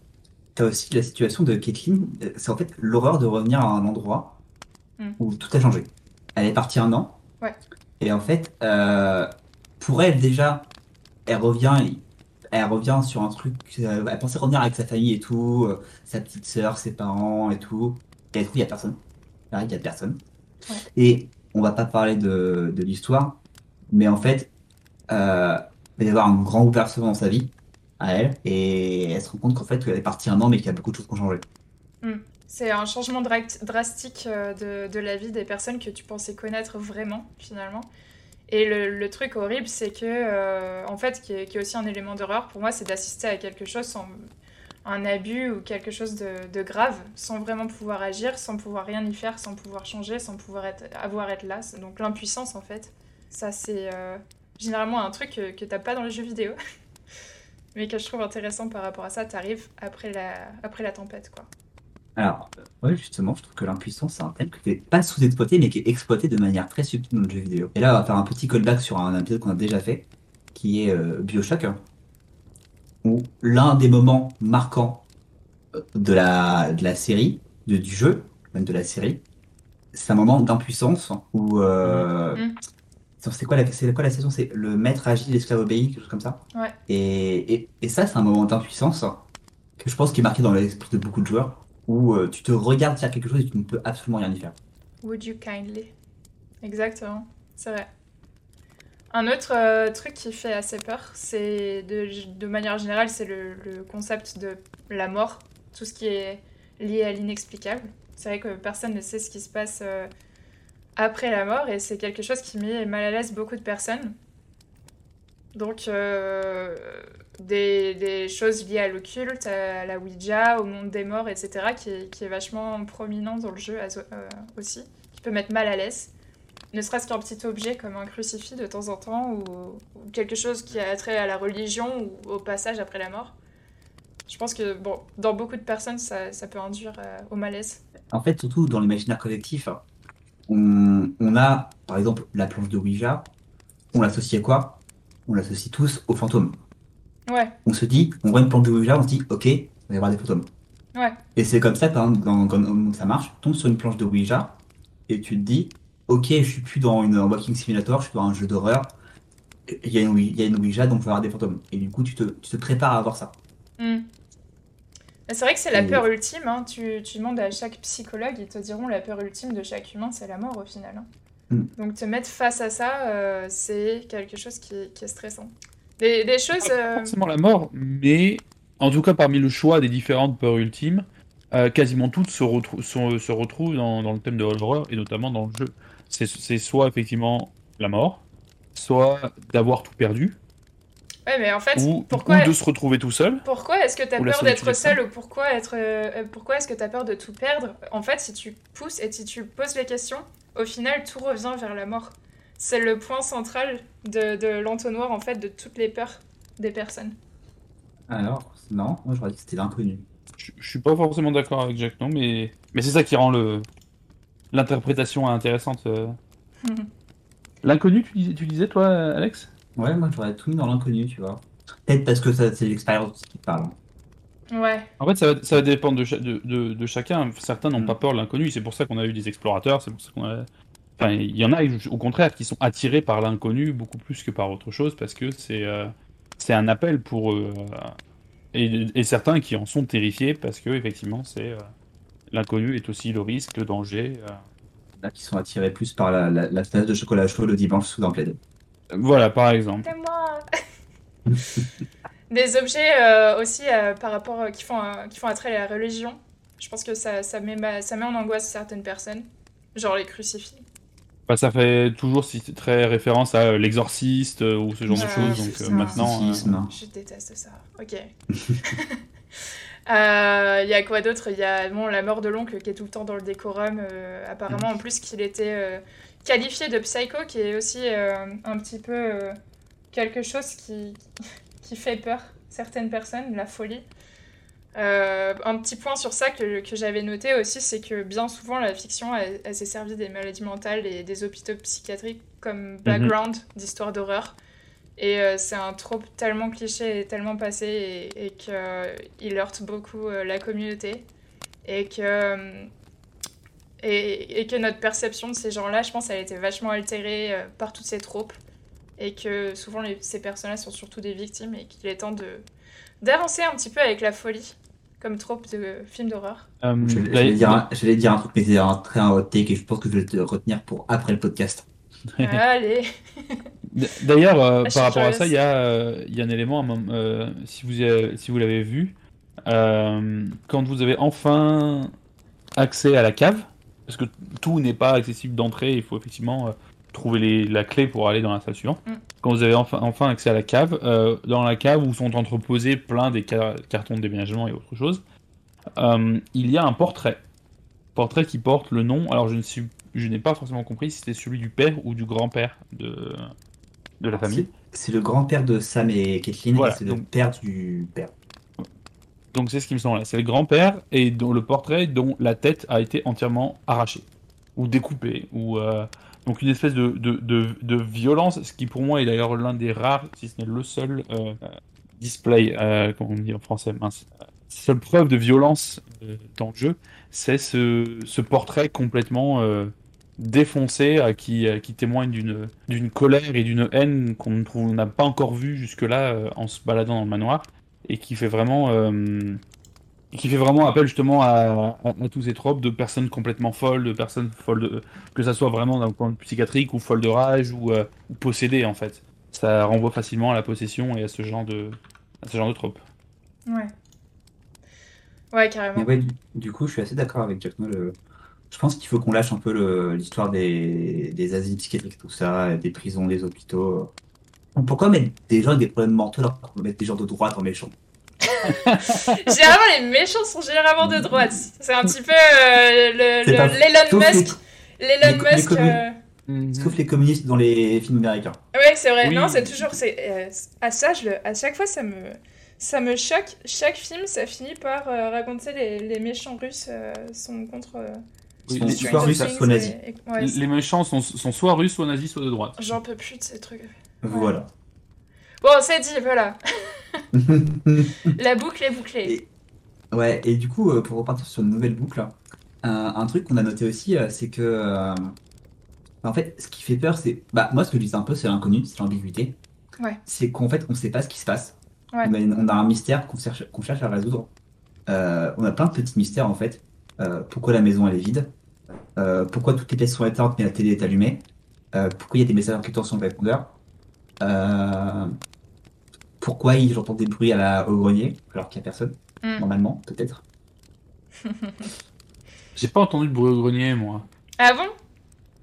Speaker 2: t'as aussi la situation de Caitlyn, euh, c'est en fait l'horreur de revenir à un endroit
Speaker 1: Mm.
Speaker 2: où tout a changé. Elle est partie un an,
Speaker 1: Ouais.
Speaker 2: et en fait, euh, pour elle déjà, elle revient, elle revient sur un truc, euh, elle pensait revenir avec sa famille et tout, euh, sa petite sœur, ses parents et tout, et elle trouve qu'il n'y a personne. Il n'y a personne.
Speaker 1: Ouais.
Speaker 2: Et on va pas parler de, de l'histoire, mais en fait, euh, il va y avoir un grand bouleversement dans sa vie, à elle et elle se rend compte qu'en fait, elle est partie un an mais qu'il y a beaucoup de choses qui ont changé.
Speaker 1: C'est un changement dra- drastique euh, de, de la vie des personnes que tu pensais connaître vraiment, finalement. Et le, le truc horrible, c'est que, euh, en fait, qui est, qui est aussi un élément d'horreur pour moi, c'est d'assister à quelque chose sans un abus ou quelque chose de, grave, sans vraiment pouvoir agir, sans pouvoir rien y faire, sans pouvoir changer, sans pouvoir être, avoir être là. Donc l'impuissance, en fait, ça c'est euh, généralement un truc que, que t'as pas dans les jeux vidéo, mais que je trouve intéressant par rapport à ça. T'arrives après la, après la tempête, quoi.
Speaker 2: Alors, euh, ouais, justement, je trouve que l'impuissance, c'est un thème qui n'est pas sous-exploité, mais qui est exploité de manière très subtile dans le jeu vidéo. Et là, on va faire un petit callback sur un épisode qu'on a déjà fait, qui est euh, Bioshock, où l'un des moments marquants euh, de la, de la série, de- du jeu, même de la série, c'est un moment d'impuissance où... euh,
Speaker 1: Mm.
Speaker 2: C'est quoi, la, c'est quoi la saison? C'est le maître agit, l'esclave obéit, quelque chose comme ça?
Speaker 1: Ouais.
Speaker 2: Et, et, et ça, c'est un moment d'impuissance que je pense qui est marqué dans l'esprit de beaucoup de joueurs, où euh, tu te regardes faire quelque chose et tu ne peux absolument rien y faire.
Speaker 1: Would you kindly? Exactement, c'est vrai. Un autre euh, truc qui fait assez peur, c'est de, de manière générale, c'est le, le concept de la mort, tout ce qui est lié à l'inexplicable. C'est vrai que personne ne sait ce qui se passe euh, après la mort et c'est quelque chose qui met mal à l'aise beaucoup de personnes. Donc, euh, des, des choses liées à l'occulte, à la Ouija, au monde des morts, etc., qui qui est vachement prominent dans le jeu euh, aussi, qui peut mettre mal à l'aise. Ne serait-ce qu'un petit objet comme un crucifix de temps en temps, ou, quelque chose qui a trait à la religion ou au passage après la mort. Je pense que, bon, dans beaucoup de personnes, ça, ça peut induire euh, au malaise.
Speaker 2: En fait, surtout dans l'imaginaire collectif, on, on a, par exemple, la planche de Ouija, on l'associe à quoi? On l'associe tous aux fantômes.
Speaker 1: Ouais,
Speaker 2: On se dit, on voit une planche de Ouija, on se dit, ok, il va y avoir des fantômes.
Speaker 1: ouais,
Speaker 2: Et c'est comme ça, par exemple, quand, quand ça marche, tu tombes sur une planche de Ouija et tu te dis, ok, je suis plus dans une un walking simulator, je suis dans un jeu d'horreur. Il y a une, Ouija- il y a une Ouija, donc il va y avoir des fantômes. Et du coup, tu te, tu te prépares à voir ça.
Speaker 1: Hmm. C'est vrai que c'est la peur ultime. hein. Tu, tu demandes à chaque psychologue, ils te diront la peur ultime de chaque humain, c'est la mort au final. hein.
Speaker 2: Mm.
Speaker 1: Donc te mettre face à ça, euh, c'est quelque chose qui, qui est stressant. Des, des choses...
Speaker 3: Pas
Speaker 1: euh,
Speaker 3: forcément la mort, mais en tout cas parmi le choix des différentes peurs ultimes, euh, quasiment toutes se, retrou- sont- se retrouvent dans, dans le thème de l'horreur et notamment dans le jeu. C'est c'est soit effectivement la mort, soit d'avoir tout perdu,
Speaker 1: Ouais, mais en fait,
Speaker 3: ou,
Speaker 1: pourquoi...
Speaker 3: ou de se retrouver tout seul.
Speaker 1: Pourquoi est-ce que tu as peur d'être seul ou pourquoi être euh, pourquoi est-ce que tu as peur de tout perdre? En fait, si tu pousses et si tu poses les questions, au final tout revient vers la mort. C'est le point central de, de l'entonnoir en fait de toutes les peurs des personnes.
Speaker 2: Alors, non, moi j'aurais dit que c'était l'inconnu.
Speaker 3: Je, je suis pas forcément d'accord avec Jack, non, mais, mais c'est ça qui rend le l'interprétation intéressante. euh. L'inconnu, tu, dis- tu disais toi, Alex?
Speaker 2: Ouais, moi j'aurais tout mis dans l'inconnu, tu vois. Peut-être parce que ça, c'est l'expérience qui parle.
Speaker 1: Ouais.
Speaker 3: En fait, ça va, ça va dépendre de, cha- de, de- de chacun. Certains n'ont
Speaker 2: Mm.
Speaker 3: pas peur de l'inconnu. C'est pour ça qu'on a eu des explorateurs. C'est pour ça qu'on a. Enfin, il y en a, au contraire, qui sont attirés par l'inconnu beaucoup plus que par autre chose parce que c'est euh, c'est un appel pour eux. et, et certains qui en sont terrifiés parce que, effectivement, c'est. euh, L'inconnu est aussi le risque, le danger. euh.
Speaker 2: Là, qui sont attirés plus par la, la, la tasse de chocolat chaud le dimanche sous un plaid.
Speaker 3: Voilà, par exemple.
Speaker 1: C'est moi. Des objets euh, aussi euh, par rapport euh, qui font euh, qui font attrait à la religion. Je pense que ça, ça met ma- ça met en angoisse certaines personnes, genre les crucifix.
Speaker 3: Bah, ça fait toujours si- très référence à euh, l'exorciste euh, ou ce genre de choses.
Speaker 1: c'est
Speaker 3: Donc
Speaker 1: ça.
Speaker 3: euh, maintenant. euh.
Speaker 1: Je déteste ça. Ok. Il y a quoi d'autre? Il y a bon, la mort de l'oncle qui est tout le temps dans le décorum. euh, apparemment, en plus, qu'il était euh, qualifié de psycho, qui est aussi euh, un petit peu euh, quelque chose qui, qui fait peur certaines personnes, la folie. Euh, un petit point sur ça que, que j'avais noté aussi, c'est que bien souvent la fiction, elle, elle s'est servie des maladies mentales et des hôpitaux psychiatriques comme background d'histoire d'horreur. Et euh, c'est un trope tellement cliché et tellement passé et, et qu'il heurte beaucoup euh, la communauté. Et que, et, et que notre perception de ces gens-là, je pense, elle a été vachement altérée euh, par toutes ces tropes. Et que souvent les- ces personnes-là sont surtout des victimes et qu'il est temps de d'avancer un petit peu avec la folie comme trope de film d'horreur.
Speaker 3: euh,
Speaker 2: J'allais dire, dire un truc, mais c'est un très un hot take et je pense que je vais te retenir pour après le podcast.
Speaker 1: Allez
Speaker 3: D'ailleurs, euh,
Speaker 1: Ah,
Speaker 3: par rapport à ça, il y, a, euh, il y a un élément, euh, si vous, si vous l'avez vu, euh, quand vous avez enfin accès à la cave, parce que tout n'est pas accessible d'entrée, il faut effectivement euh, trouver les- la clé pour aller dans la salle suivante.
Speaker 1: Mm.
Speaker 3: Quand vous avez enfin, enfin accès à la cave, euh, dans la cave où sont entreposés plein des ca- cartons de déménagement et autre chose, euh, il y a un portrait. Portrait qui porte le nom, alors je ne suis, je n'ai pas forcément compris si c'était celui du père ou du grand-père de, de la famille.
Speaker 2: C'est le grand-père de Sam et Kathleen,
Speaker 3: Voilà,
Speaker 2: et c'est le père du père.
Speaker 3: Donc c'est ce qui me semble là. C'est le grand-père et dont le portrait dont la tête a été entièrement arrachée ou découpée ou euh, donc une espèce de, violence, ce qui pour moi est d'ailleurs l'un des rares, si ce n'est le seul euh, display, euh, comment on dit en français, mince, seule preuve de violence dans le jeu, c'est ce, portrait complètement défoncé qui, qui témoigne d'une colère et d'une haine qu'on n'a pas encore vu jusque-là en se baladant dans le manoir et qui fait vraiment euh, qui fait vraiment appel justement à, à- à tous ces tropes de personnes complètement folles, de personnes folles de, que ça soit vraiment d'un point de psychiatrique ou folles de rage ou, euh, ou possédées en fait. Ça renvoie facilement à la possession et à ce genre de à ce genre de trope.
Speaker 1: Ouais. Ouais, carrément.
Speaker 2: Mais ouais, du, du coup, je suis assez d'accord avec Jack Noll. euh, Je pense qu'il faut qu'on lâche un peu le- l'histoire des, des asiles psychiatriques, tout ça, des prisons, des hôpitaux. Pourquoi mettre des gens avec des problèmes mentaux alors qu'on peut mettre des gens de droite en méchant?
Speaker 1: Généralement, les méchants sont généralement de droite. C'est un petit peu euh, le- le- l'Elon
Speaker 2: sauf les-
Speaker 1: Musk. L'Elon
Speaker 2: les
Speaker 1: Musk. euh,
Speaker 2: Sauf les communistes dans les films américains.
Speaker 1: Ouais, c'est vrai.
Speaker 3: Oui.
Speaker 1: Non, c'est toujours. c'est euh, à ça, je le- à chaque fois, ça me, ça me choque. Chaque film, ça finit par euh, raconter les, les méchants russes euh, sont contre. euh,
Speaker 3: Oui, les-
Speaker 2: soit russes, soit nazis.
Speaker 1: et- et- ouais, c'est-
Speaker 3: Les méchants sont, sont soit russes, soit nazis, soit de droite.
Speaker 1: J'en peux plus de ces trucs.
Speaker 2: Voilà.
Speaker 1: Bon, c'est dit, voilà. La boucle est bouclée.
Speaker 2: Et- Ouais, et du coup, euh, pour repartir sur une nouvelle boucle, un, un truc qu'on a noté aussi, euh, c'est que, euh, en fait, ce qui fait peur, c'est, bah, moi, ce que je disais un peu, c'est l'inconnu, c'est l'ambiguïté.
Speaker 1: Ouais.
Speaker 2: C'est qu'en fait, on ne sait pas ce qui se passe.
Speaker 1: Ouais.
Speaker 2: On a, une- on a un mystère qu'on cherche, cherche à résoudre. Euh, on a plein de petits mystères, en fait. Euh, pourquoi la maison, elle est vide? Euh, pourquoi toutes les pièces sont éteintes, mais la télé est allumée? Euh, pourquoi il y a des messages inquiétants sur le répondeur? Euh, pourquoi il- j'entends des bruits à la, au grenier, alors qu'il n'y a personne?
Speaker 1: Mm.
Speaker 2: Normalement, peut-être?
Speaker 3: J'ai pas entendu de bruit au grenier, moi.
Speaker 1: Ah bon?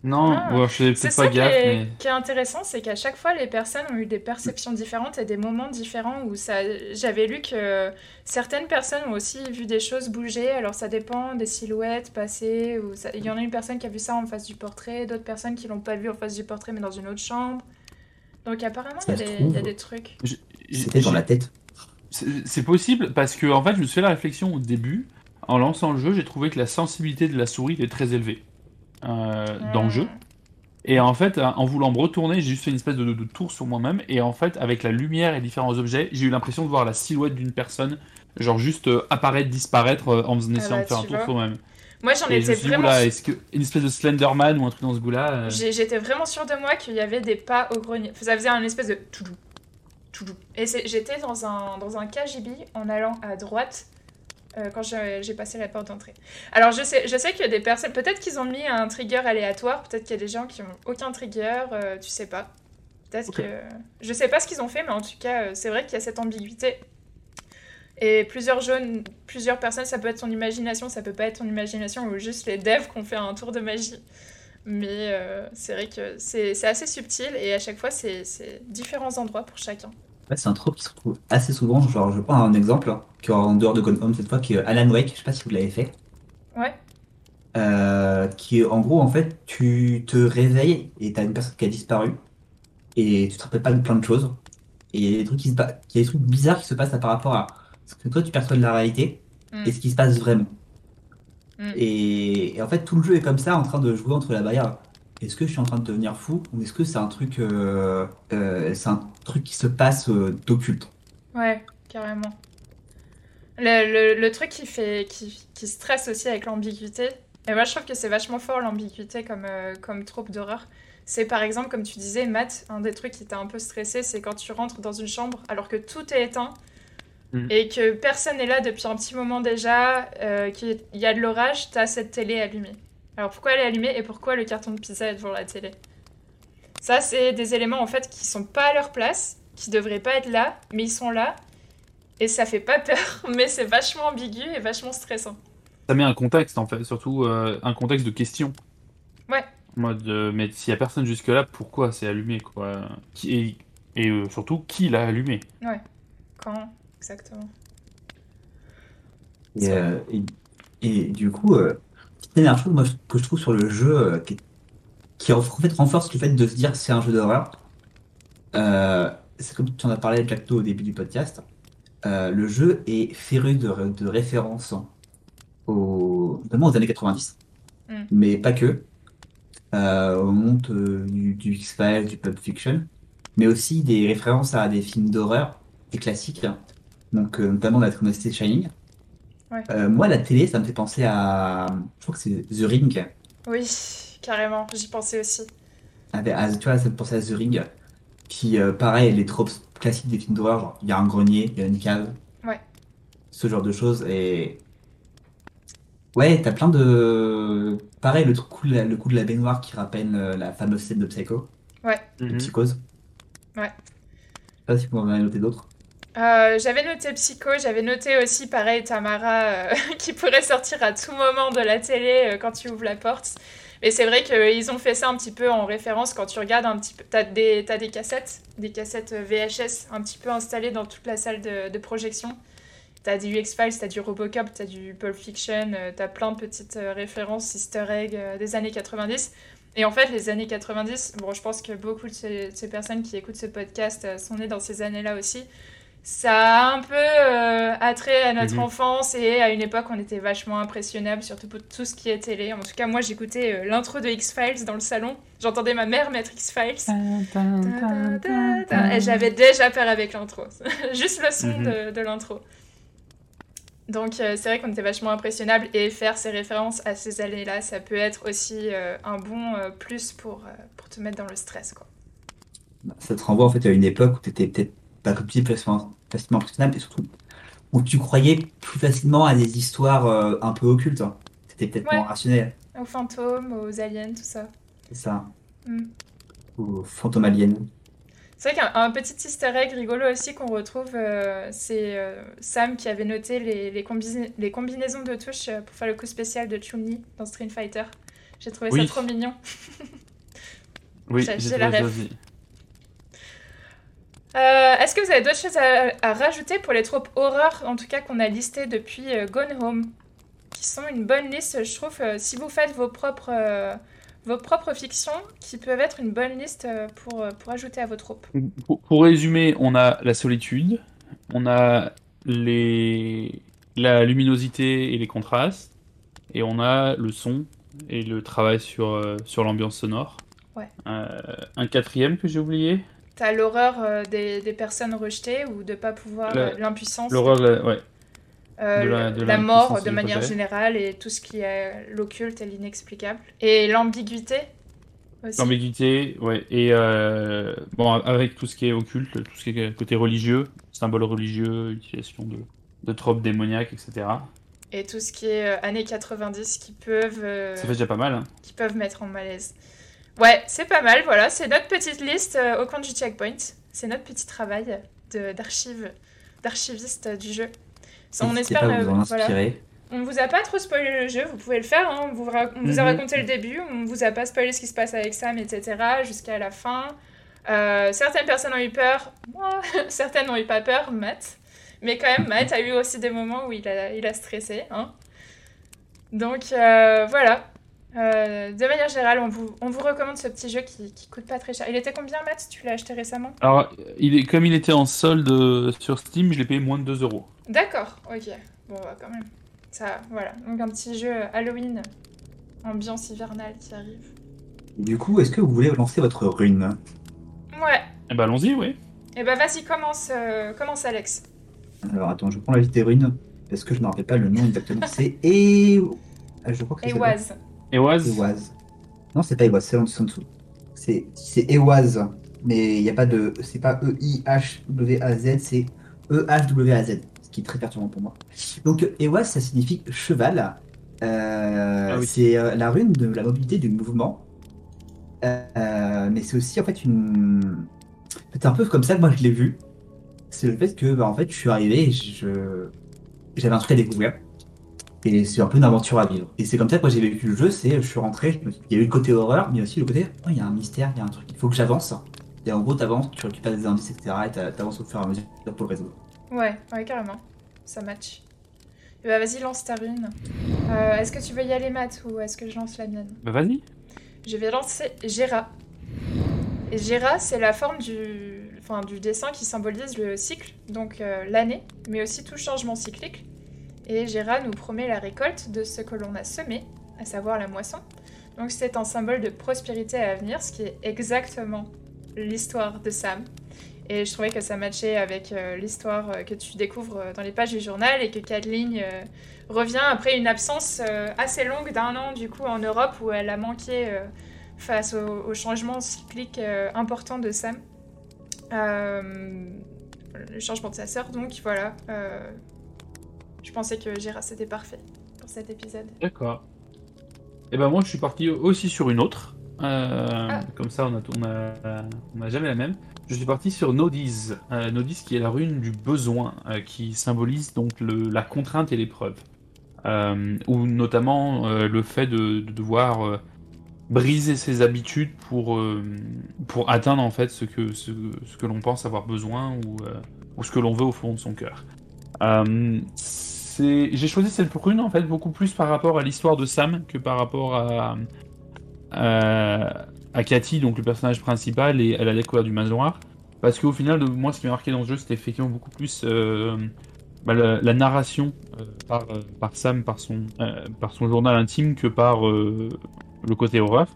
Speaker 3: Non,
Speaker 1: Ah.
Speaker 3: ouais, je faisais
Speaker 1: C'est
Speaker 3: peut-être pas
Speaker 1: qui
Speaker 3: gaffe,
Speaker 1: est,
Speaker 3: mais.
Speaker 1: qui est intéressant, c'est qu'à chaque fois, les personnes ont eu des perceptions différentes et des moments différents où ça... j'avais lu que certaines personnes ont aussi vu des choses bouger. Alors ça dépend des silhouettes passées. Ou ça- Il y en a une personne qui a vu ça en face du portrait, d'autres personnes qui l'ont pas vu en face du portrait mais dans une autre chambre. Donc apparemment, il y, a des-
Speaker 2: trouve.
Speaker 1: il y a des trucs.
Speaker 2: C'était dans la tête.
Speaker 3: C'est possible parce que en fait, je me suis fait la réflexion au début. En lançant le jeu, j'ai trouvé que la sensibilité de la souris était très élevée euh, dans le jeu. Et en fait, en voulant me retourner, j'ai juste fait une espèce de, de tour sur moi-même. Et en fait, avec la lumière et différents objets, j'ai eu l'impression de voir la silhouette d'une personne, genre juste euh, apparaître, disparaître euh, en faisant
Speaker 1: Ah
Speaker 3: essayant
Speaker 1: bah,
Speaker 3: de faire un tour
Speaker 1: vois.
Speaker 3: sur moi-même.
Speaker 1: Moi, j'en
Speaker 3: je
Speaker 1: étais
Speaker 3: dit,
Speaker 1: vraiment.
Speaker 3: est-ce que une espèce de Slenderman ou un truc dans ce goût-là euh,
Speaker 1: J'étais vraiment sûre de moi qu'il y avait des pas au grenier. Ça faisait un espèce de toudou. Toudou. Et j'étais dans un, dans un KGB en allant à droite euh, quand j'ai passé la porte d'entrée. Alors je sais, je sais qu'il y a des personnes, peut-être qu'ils ont mis un trigger aléatoire, peut-être qu'il y a des gens qui ont aucun trigger, euh, tu sais pas. Peut-être que. Je sais pas ce qu'ils ont fait, mais en tout cas, c'est vrai qu'il y a cette ambiguïté. Et plusieurs jeunes, plusieurs personnes, ça peut être ton imagination, ça peut pas être ton imagination, ou juste les devs qui ont fait un tour de magie. Mais euh, c'est vrai que c'est assez subtil et à chaque fois, c'est différents endroits pour chacun.
Speaker 2: Ouais, c'est un trope qui se retrouve assez souvent. Genre, je prends un exemple, hein, qui est en dehors de Gone Home cette fois, qui est Alan Wake. Je sais pas si vous l'avez fait.
Speaker 1: Ouais.
Speaker 2: Euh, qui est en gros, en fait, tu te réveilles et t'as une personne qui a disparu. Et tu te rappelles pas de plein de choses. Et il y a des trucs, qui se pa- il y a des trucs bizarres qui se passent par rapport à ce que toi tu perçois de la réalité
Speaker 1: Mm.
Speaker 2: et ce qui se passe vraiment.
Speaker 1: Mm.
Speaker 2: Et, et en fait, tout le jeu est comme ça, en train de jouer entre la barrière. Est-ce que je suis en train de devenir fou ou est-ce que c'est un truc, euh, euh, c'est un truc qui se passe euh, d'occulte?
Speaker 1: Ouais, carrément. Le, le, le truc qui fait qui, qui stresse aussi avec l'ambiguïté, et moi je trouve que c'est vachement fort l'ambiguïté comme, comme trope d'horreur. C'est par exemple, comme tu disais, Matt, un des trucs qui t'a un peu stressé, c'est quand tu rentres dans une chambre alors que tout est éteint
Speaker 3: Mhm.
Speaker 1: et que personne n'est là depuis un petit moment déjà, euh, qu'il y a de l'orage, t'as cette télé allumée. Alors pourquoi elle est allumée et pourquoi le carton de pizza est devant la télé? Ça, c'est des éléments en fait qui sont pas à leur place, qui devraient pas être là, mais ils sont là. Et ça fait pas peur, mais c'est vachement ambigu et vachement stressant.
Speaker 3: Ça met un contexte en fait, surtout euh, un contexte de question.
Speaker 1: Ouais.
Speaker 3: En mode, euh, mais s'il y a personne jusque-là, pourquoi c'est allumé quoi? Et, et, euh, surtout, qui l'a allumé?
Speaker 1: Quand Exactement.
Speaker 2: Et, euh, et, et du coup, euh, dernière chose moi, que je trouve sur le jeu euh, qui, qui en fait renforce le fait de se dire que c'est un jeu d'horreur, euh, c'est comme tu en as parlé Jackto au début du podcast, le jeu est féru de, de références aux, notamment aux années 90,
Speaker 1: Mm.
Speaker 2: mais pas que, au monde du, du X-Files, du Pulp Fiction, mais aussi des références à des films d'horreur, des classiques, donc euh, notamment la trilogie Shining.
Speaker 1: Ouais.
Speaker 2: Euh, moi, la télé, ça me fait penser à. Je crois que c'est The Ring.
Speaker 1: Oui, carrément, j'y pensais aussi.
Speaker 2: Avec- à- tu vois, ça me fait penser à The Ring. Qui, euh, pareil, les tropes classiques des films d'horreur, genre, il y a un grenier, il y a une cave.
Speaker 1: Ouais.
Speaker 2: Ce genre de choses. Et. Ouais, t'as plein de. Pareil, le, truc coup, de la- le coup de la baignoire qui rappelle euh, la fameuse scène de Psycho, de Psychose.
Speaker 1: Ouais.
Speaker 2: Je sais pas si vous en avez noté d'autres.
Speaker 1: Euh, j'avais noté Psycho, j'avais noté aussi, pareil, Tamara, euh, qui pourrait sortir à tout moment de la télé euh, quand tu ouvres la porte. Mais c'est vrai qu'ils ont fait ça un petit peu en référence quand tu regardes un petit peu. T'as des, t'as des cassettes, des cassettes VHS un petit peu installées dans toute la salle de, de projection. T'as du X-Files, t'as du Robocop, t'as du Pulp Fiction, t'as plein de petites références, easter euh, des années 90. Et en fait, les années 90, bon, je pense que beaucoup de ces, de ces personnes qui écoutent ce podcast sont nées dans ces années-là aussi ça a un peu euh, attrait à notre
Speaker 3: Mhm.
Speaker 1: enfance et à une époque on était vachement impressionnable, surtout pour tout ce qui est télé. En tout cas, moi j'écoutais euh, l'intro de X-Files dans le salon. J'entendais ma mère mettre X-Files. Et j'avais déjà peur avec l'intro. Juste le son
Speaker 3: Mhm.
Speaker 1: de, de l'intro. Donc euh, c'est vrai qu'on était vachement impressionnable et faire ces références à ces années-là, ça peut être aussi euh, un bon euh, plus pour, euh, pour te mettre dans le stress. Quoi.
Speaker 2: Ça te renvoie en fait à une époque où tu étais peut-être pas comme tu dis, facilement, impressionnable et surtout où tu croyais plus facilement à des histoires euh, un peu occultes. hein. C'était peut-être
Speaker 1: Ouais.
Speaker 2: moins rationnel,
Speaker 1: Aux fantômes, aux aliens, tout ça.
Speaker 2: c'est ça.
Speaker 1: Mm.
Speaker 2: Ou fantôme alien.
Speaker 1: C'est vrai qu'un un petit easter egg rigolo aussi qu'on retrouve, euh, c'est euh, Sam qui avait noté les, les, combi- les combinaisons de touches pour faire le coup spécial de Chun-Li dans Street Fighter. J'ai trouvé
Speaker 3: Oui.
Speaker 1: ça trop mignon.
Speaker 3: Oui,
Speaker 1: J'ai- la
Speaker 3: aussi.
Speaker 1: Euh, Est-ce que vous avez d'autres choses à, à rajouter pour les tropes horreur, en tout cas qu'on a listées depuis euh, Gone Home, qui sont une bonne liste, je trouve, euh, si vous faites vos propres, vos propres fictions, qui peuvent être une bonne liste pour, pour ajouter à vos tropes.
Speaker 3: Pour, pour résumer, on a la solitude, on a les... la luminosité et les contrastes, et on a le son et le travail sur, sur l'ambiance sonore.
Speaker 1: Ouais.
Speaker 3: Un quatrième que j'ai oublié?
Speaker 1: T'as l'horreur euh, des, des personnes rejetées ou de pas pouvoir, euh, l'impuissance.
Speaker 3: L'horreur, ouais.
Speaker 1: Euh,
Speaker 3: De la- de
Speaker 1: mort de manière générale et tout ce qui est l'occulte et l'inexplicable. Et l'ambiguïté.
Speaker 3: L'ambiguïté, ouais. Et euh, bon, avec tout ce qui est occulte, tout ce qui est côté religieux, symboles religieux, utilisation de, de tropes démoniaques, etc.
Speaker 1: Et tout ce qui est euh, années 90 qui peuvent,
Speaker 3: Ça fait déjà pas mal. hein.
Speaker 1: qui peuvent mettre en malaise. Ouais, c'est pas mal, voilà. C'est notre petite liste euh, au compte du checkpoint. C'est notre petit travail d'archive, d'archiviste du jeu. Ça, on espère
Speaker 2: pas à
Speaker 1: euh,
Speaker 2: vous en
Speaker 1: voilà. On vous a pas trop spoilé le jeu, vous pouvez le faire. hein. On, vous, ra- on vous a
Speaker 3: Mhm.
Speaker 1: raconté le début, on vous a pas spoilé ce qui se passe avec Sam, etc. jusqu'à la fin. Euh, certaines personnes ont eu peur, moi, certaines n'ont eu pas peur, Matt. Mais quand même, Matt a eu aussi des moments où il a, il a stressé. Hein. Donc euh, voilà. Euh, de manière générale, on vous, on vous recommande ce petit jeu qui, qui coûte pas très cher. Il était combien, Matt Tu l'as acheté récemment?
Speaker 3: Alors, il est, comme il était en solde euh, sur Steam, je l'ai payé moins de 2 euros.
Speaker 1: D'accord, ok. Bon, bah, quand même. Ça, voilà. Donc un petit jeu Halloween, ambiance hivernale qui arrive.
Speaker 2: Du coup, est-ce que vous voulez lancer votre rune?
Speaker 1: Ouais.
Speaker 3: Eh ben, allons-y, oui.
Speaker 1: Et bah vas-y, commence, euh, commence Alex.
Speaker 2: Alors attends, je prends la liste des runes parce que je ne me rappelle pas le nom exactement. C'est E. Ah, Je crois que c'est
Speaker 1: Et
Speaker 2: ça. Éoise. Non, c'est pas Éoise, c'est en dessous. C'est c'est Éoise, mais il n'y a pas de. C'est pas E-I-H-W-A-Z, c'est E-H-W-A-Z, ce qui est très perturbant pour moi. Donc, Éoise, ça signifie cheval. Euh,
Speaker 3: Ah oui.
Speaker 2: C'est euh, la rune de la mobilité du mouvement. Euh, mais c'est aussi en fait une. C'est un peu comme ça que moi je l'ai vu. C'est le fait que bah, en fait je suis arrivé et je j'avais un truc à découvrir. Et c'est un peu une aventure à vivre. Et c'est comme ça que moi j'ai vécu le jeu, c'est je suis rentré, je me suis- il y a eu le côté horreur, mais aussi le côté, oh, il y a un mystère, il y a un truc, il faut que j'avance. Et en gros t'avances, tu récupères des indices, etc. Et t'a- t'avances au fur et à mesure pour le résoudre.
Speaker 1: Ouais, ouais, carrément. Ça match. Et bah, vas-y, lance ta rune. Euh, est-ce que tu veux y aller, Matt, ou est-ce que je lance la mienne?
Speaker 3: Bah vas-y.
Speaker 1: Je vais lancer Gera. Et Gera, c'est la forme du, enfin, du dessin qui symbolise le cycle, donc euh, l'année, mais aussi tout changement cyclique. Et Gera nous promet la récolte de ce que l'on a semé, à savoir la moisson. Donc c'est un symbole de prospérité à venir, ce qui est exactement l'histoire de Sam. Et je trouvais que ça matchait avec euh, l'histoire euh, que tu découvres euh, dans les pages du journal et que Kathleen revient après une absence assez longue d'un an du coup en Europe où elle a manqué face au, au changement cyclique important de Sam. Le changement de sa sœur, donc voilà. Je pensais que Gérard c'était parfait pour cet épisode.
Speaker 3: D'accord. Et ben moi je suis parti aussi sur une autre. Euh,
Speaker 1: Ah.
Speaker 3: Comme ça on a, on a, on a jamais la même. Je suis parti sur Nodis. Euh, Nodis qui est la rune du besoin, euh, qui symbolise donc le- la contrainte et l'épreuve. Euh, ou notamment le fait de, de devoir briser ses habitudes pour, pour atteindre en fait ce que, ce, ce que l'on pense avoir besoin ou, ou ce que l'on veut au fond de son cœur. Euh, c'est- J'ai choisi cette rune en fait beaucoup plus par rapport à l'histoire de Sam que par rapport à, à, à Cathy, donc le personnage principal, et à la découverte du manoir. Parce qu'au final, moi, ce qui m'a marqué dans ce jeu, c'était effectivement beaucoup plus euh, bah, la, la narration euh, par, euh, par Sam, par son, euh, par son journal intime, que par le côté horreur.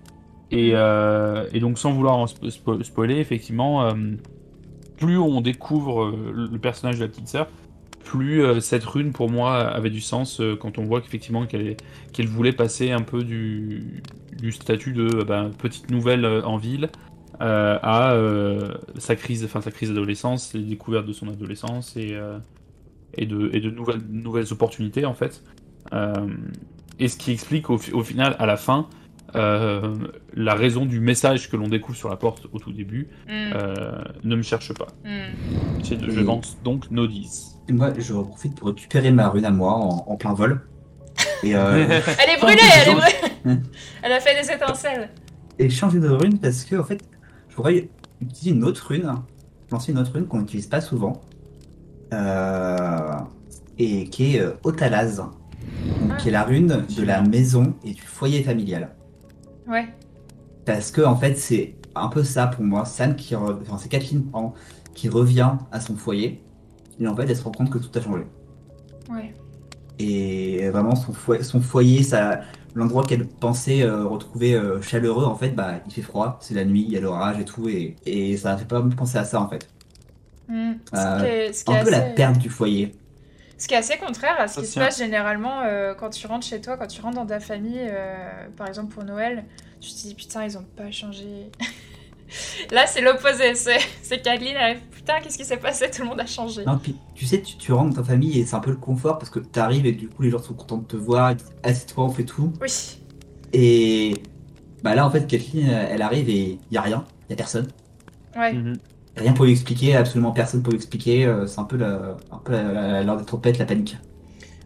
Speaker 3: Et, euh, et donc, sans vouloir en spo- spo- spoiler, effectivement, plus on découvre le personnage de la petite sœur, plus euh, cette rune pour moi avait du sens euh, quand on voit qu'effectivement qu'elle voulait passer un peu du, du statut de euh, ben, petite nouvelle en ville euh, à euh, sa crise, enfin sa crise d'adolescence, les découvertes de son adolescence et, euh, et de, et de nouvelles, nouvelles opportunités en fait. Euh, et ce qui explique au, fi- au final, à la fin, euh, la raison du message que l'on découvre sur la porte au tout début, euh, ne me cherche pas. C'est- Je
Speaker 2: Et-
Speaker 3: lance donc Nodis.
Speaker 2: Et moi je profite pour récupérer ma rune à moi en, en plein vol. Et, euh,
Speaker 1: Elle est brûlée, elle est brûlée Elle a fait des étincelles
Speaker 2: et changer de rune parce que en fait je pourrais utiliser une autre rune, lancer une autre rune qu'on n'utilise pas souvent. Euh, et qui est euh, Otalaz. Donc, qui est la rune de la maison et du foyer familial.
Speaker 1: Ouais.
Speaker 2: Parce que en fait, c'est un peu ça pour moi. Sam qui, re- enfin, c'est Kathleen pardon, qui revient à son foyer et en fait, elle se rend compte que tout a changé.
Speaker 1: Ouais.
Speaker 2: Et vraiment, son foyer, son foyer, ça, l'endroit qu'elle pensait euh, retrouver euh, chaleureux, en fait, bah, il fait froid, c'est la nuit, il y a l'orage et tout, et, et ça fait pas penser à ça en fait.
Speaker 1: Ce
Speaker 2: Euh,
Speaker 1: qui est- ce qui est
Speaker 2: Un peu la perte du foyer.
Speaker 1: Ce qui est assez contraire à ce qui se passe généralement euh, quand tu rentres chez toi, quand tu rentres dans ta famille, euh, par exemple pour Noël, tu te dis putain, ils ont pas changé. Là, c'est l'opposé. C'est Kathleen, elle arrive, putain, qu'est-ce qui s'est passé? Tout le monde a changé.
Speaker 2: Non, puis, tu sais, tu, tu rentres dans ta famille et c'est un peu le confort parce que tu arrives et du coup, les gens sont contents de te voir, ils disent assieds-toi, on fait tout.
Speaker 1: Oui.
Speaker 2: Et bah là, en fait, Kathleen, euh, elle arrive et il y a rien, il y a personne.
Speaker 1: Ouais.
Speaker 3: Mhm.
Speaker 2: Rien pour lui expliquer, absolument personne pour lui expliquer. euh, C'est un peu la- un peu la- la- l'heure des trompettes, la panique.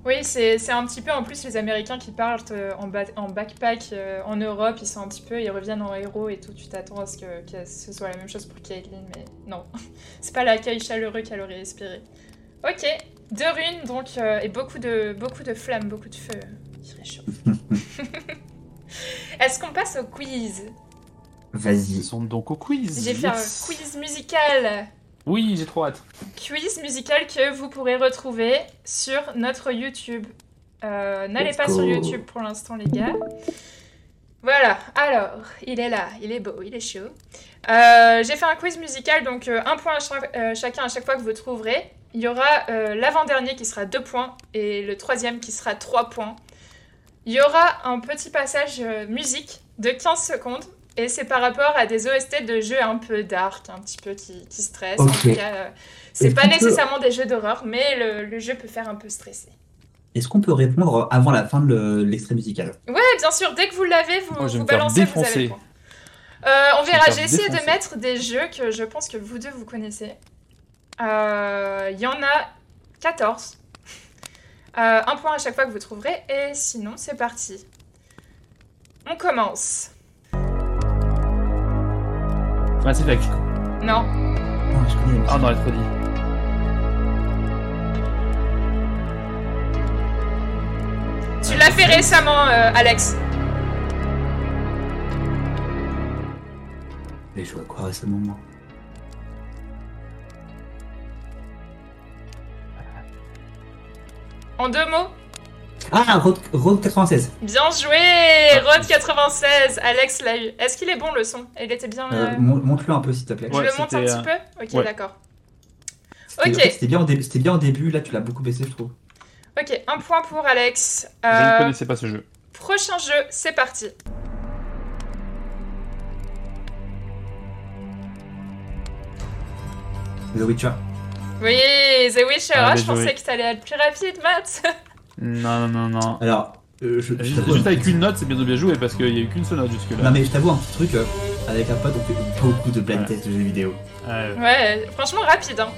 Speaker 1: Oui, c'est c'est un petit peu en plus les Américains qui partent euh, en, ba- en backpack euh, en Europe, ils sont un petit peu, ils reviennent en héros et tout. Tu t'attends à ce que, que ce soit la même chose pour Caitlyn, mais non, c'est pas l'accueil chaleureux qu'elle aurait espéré. Ok, deux runes donc euh, et beaucoup de beaucoup de flammes, beaucoup de feu qui réchauffe. Est-ce qu'on passe au quiz?
Speaker 2: Vas-y.
Speaker 3: Ils sont donc au quiz.
Speaker 1: J'ai fait un quiz musical.
Speaker 3: Oui, j'ai trop hâte.
Speaker 1: quiz musical que vous pourrez retrouver sur notre YouTube. Euh, N'allez pas
Speaker 2: go.
Speaker 1: sur YouTube pour l'instant, les gars. Voilà, alors, il est là, il est beau, il est chaud. Euh, J'ai fait un quiz musical, donc euh, un point à chaque- euh, chacun à chaque fois que vous trouverez. Il y aura euh, l'avant-dernier qui sera 2 points et le troisième qui sera 3 points. Il y aura un petit passage euh, musique de 15 secondes et c'est par rapport à des OST de jeux un peu dark, un petit peu qui, qui stressent. En
Speaker 2: Ok.
Speaker 1: tout cas, euh, c'est pas
Speaker 2: peut-
Speaker 1: nécessairement des jeux d'horreur, mais le, le jeu peut faire un peu stresser.
Speaker 2: Est-ce qu'on peut répondre avant la fin de le- l'extrait musical?
Speaker 1: Ouais, bien sûr, dès que vous l'avez, vous,
Speaker 3: Moi, je vais
Speaker 1: vous
Speaker 3: me faire
Speaker 1: balancez, vous avez le point. Euh, on verra, j'ai essayé de mettre des jeux que je pense que vous deux vous connaissez. Euh, Il y en a 14. Euh, un point à chaque fois que vous trouverez, et sinon c'est parti. On commence.
Speaker 3: Mass Effect.
Speaker 1: Non,
Speaker 2: Non, je connais musique.
Speaker 3: Ah, on aurait trop dit.
Speaker 1: tu l'as fait récemment, euh, Alex.
Speaker 2: Et je vois quoi récemment moi
Speaker 1: En deux mots.
Speaker 2: Ah, Road, Road 96.
Speaker 1: Bien joué Road 96, Alex l'a eu. Est-ce qu'il est bon le son? Il était bien...
Speaker 2: Euh,
Speaker 1: euh,
Speaker 2: mon- Monte-le un peu s'il te plaît.
Speaker 1: Je
Speaker 3: Ouais,
Speaker 1: le monte un petit peu? Ok,
Speaker 3: ouais.
Speaker 1: d'accord.
Speaker 2: C'était-
Speaker 1: ok.
Speaker 2: en fait, C'était bien, au début- c'était bien au début, là tu l'as beaucoup baissé je trouve.
Speaker 1: Ok, un point pour Alex.
Speaker 3: Je ne
Speaker 1: Euh,
Speaker 3: connaissais pas ce jeu.
Speaker 1: prochain jeu, c'est parti.
Speaker 2: The Witcher.
Speaker 1: Oui, The Witcher,
Speaker 3: Ah,
Speaker 1: ah, je pensais que t'allais être plus rapide, Matt.
Speaker 3: Non, non, non, non.
Speaker 2: Alors, euh, je, je
Speaker 3: Juste, avec une note, c'est bien de bien joué parce qu'il y a eu qu'une seule note jusque-là.
Speaker 2: Non mais je t'avoue un petit truc, euh, avec un pote on fait beaucoup de blind
Speaker 3: Ouais.
Speaker 2: tests de jeux vidéo.
Speaker 3: Euh,
Speaker 1: Ouais, franchement rapide. Hein.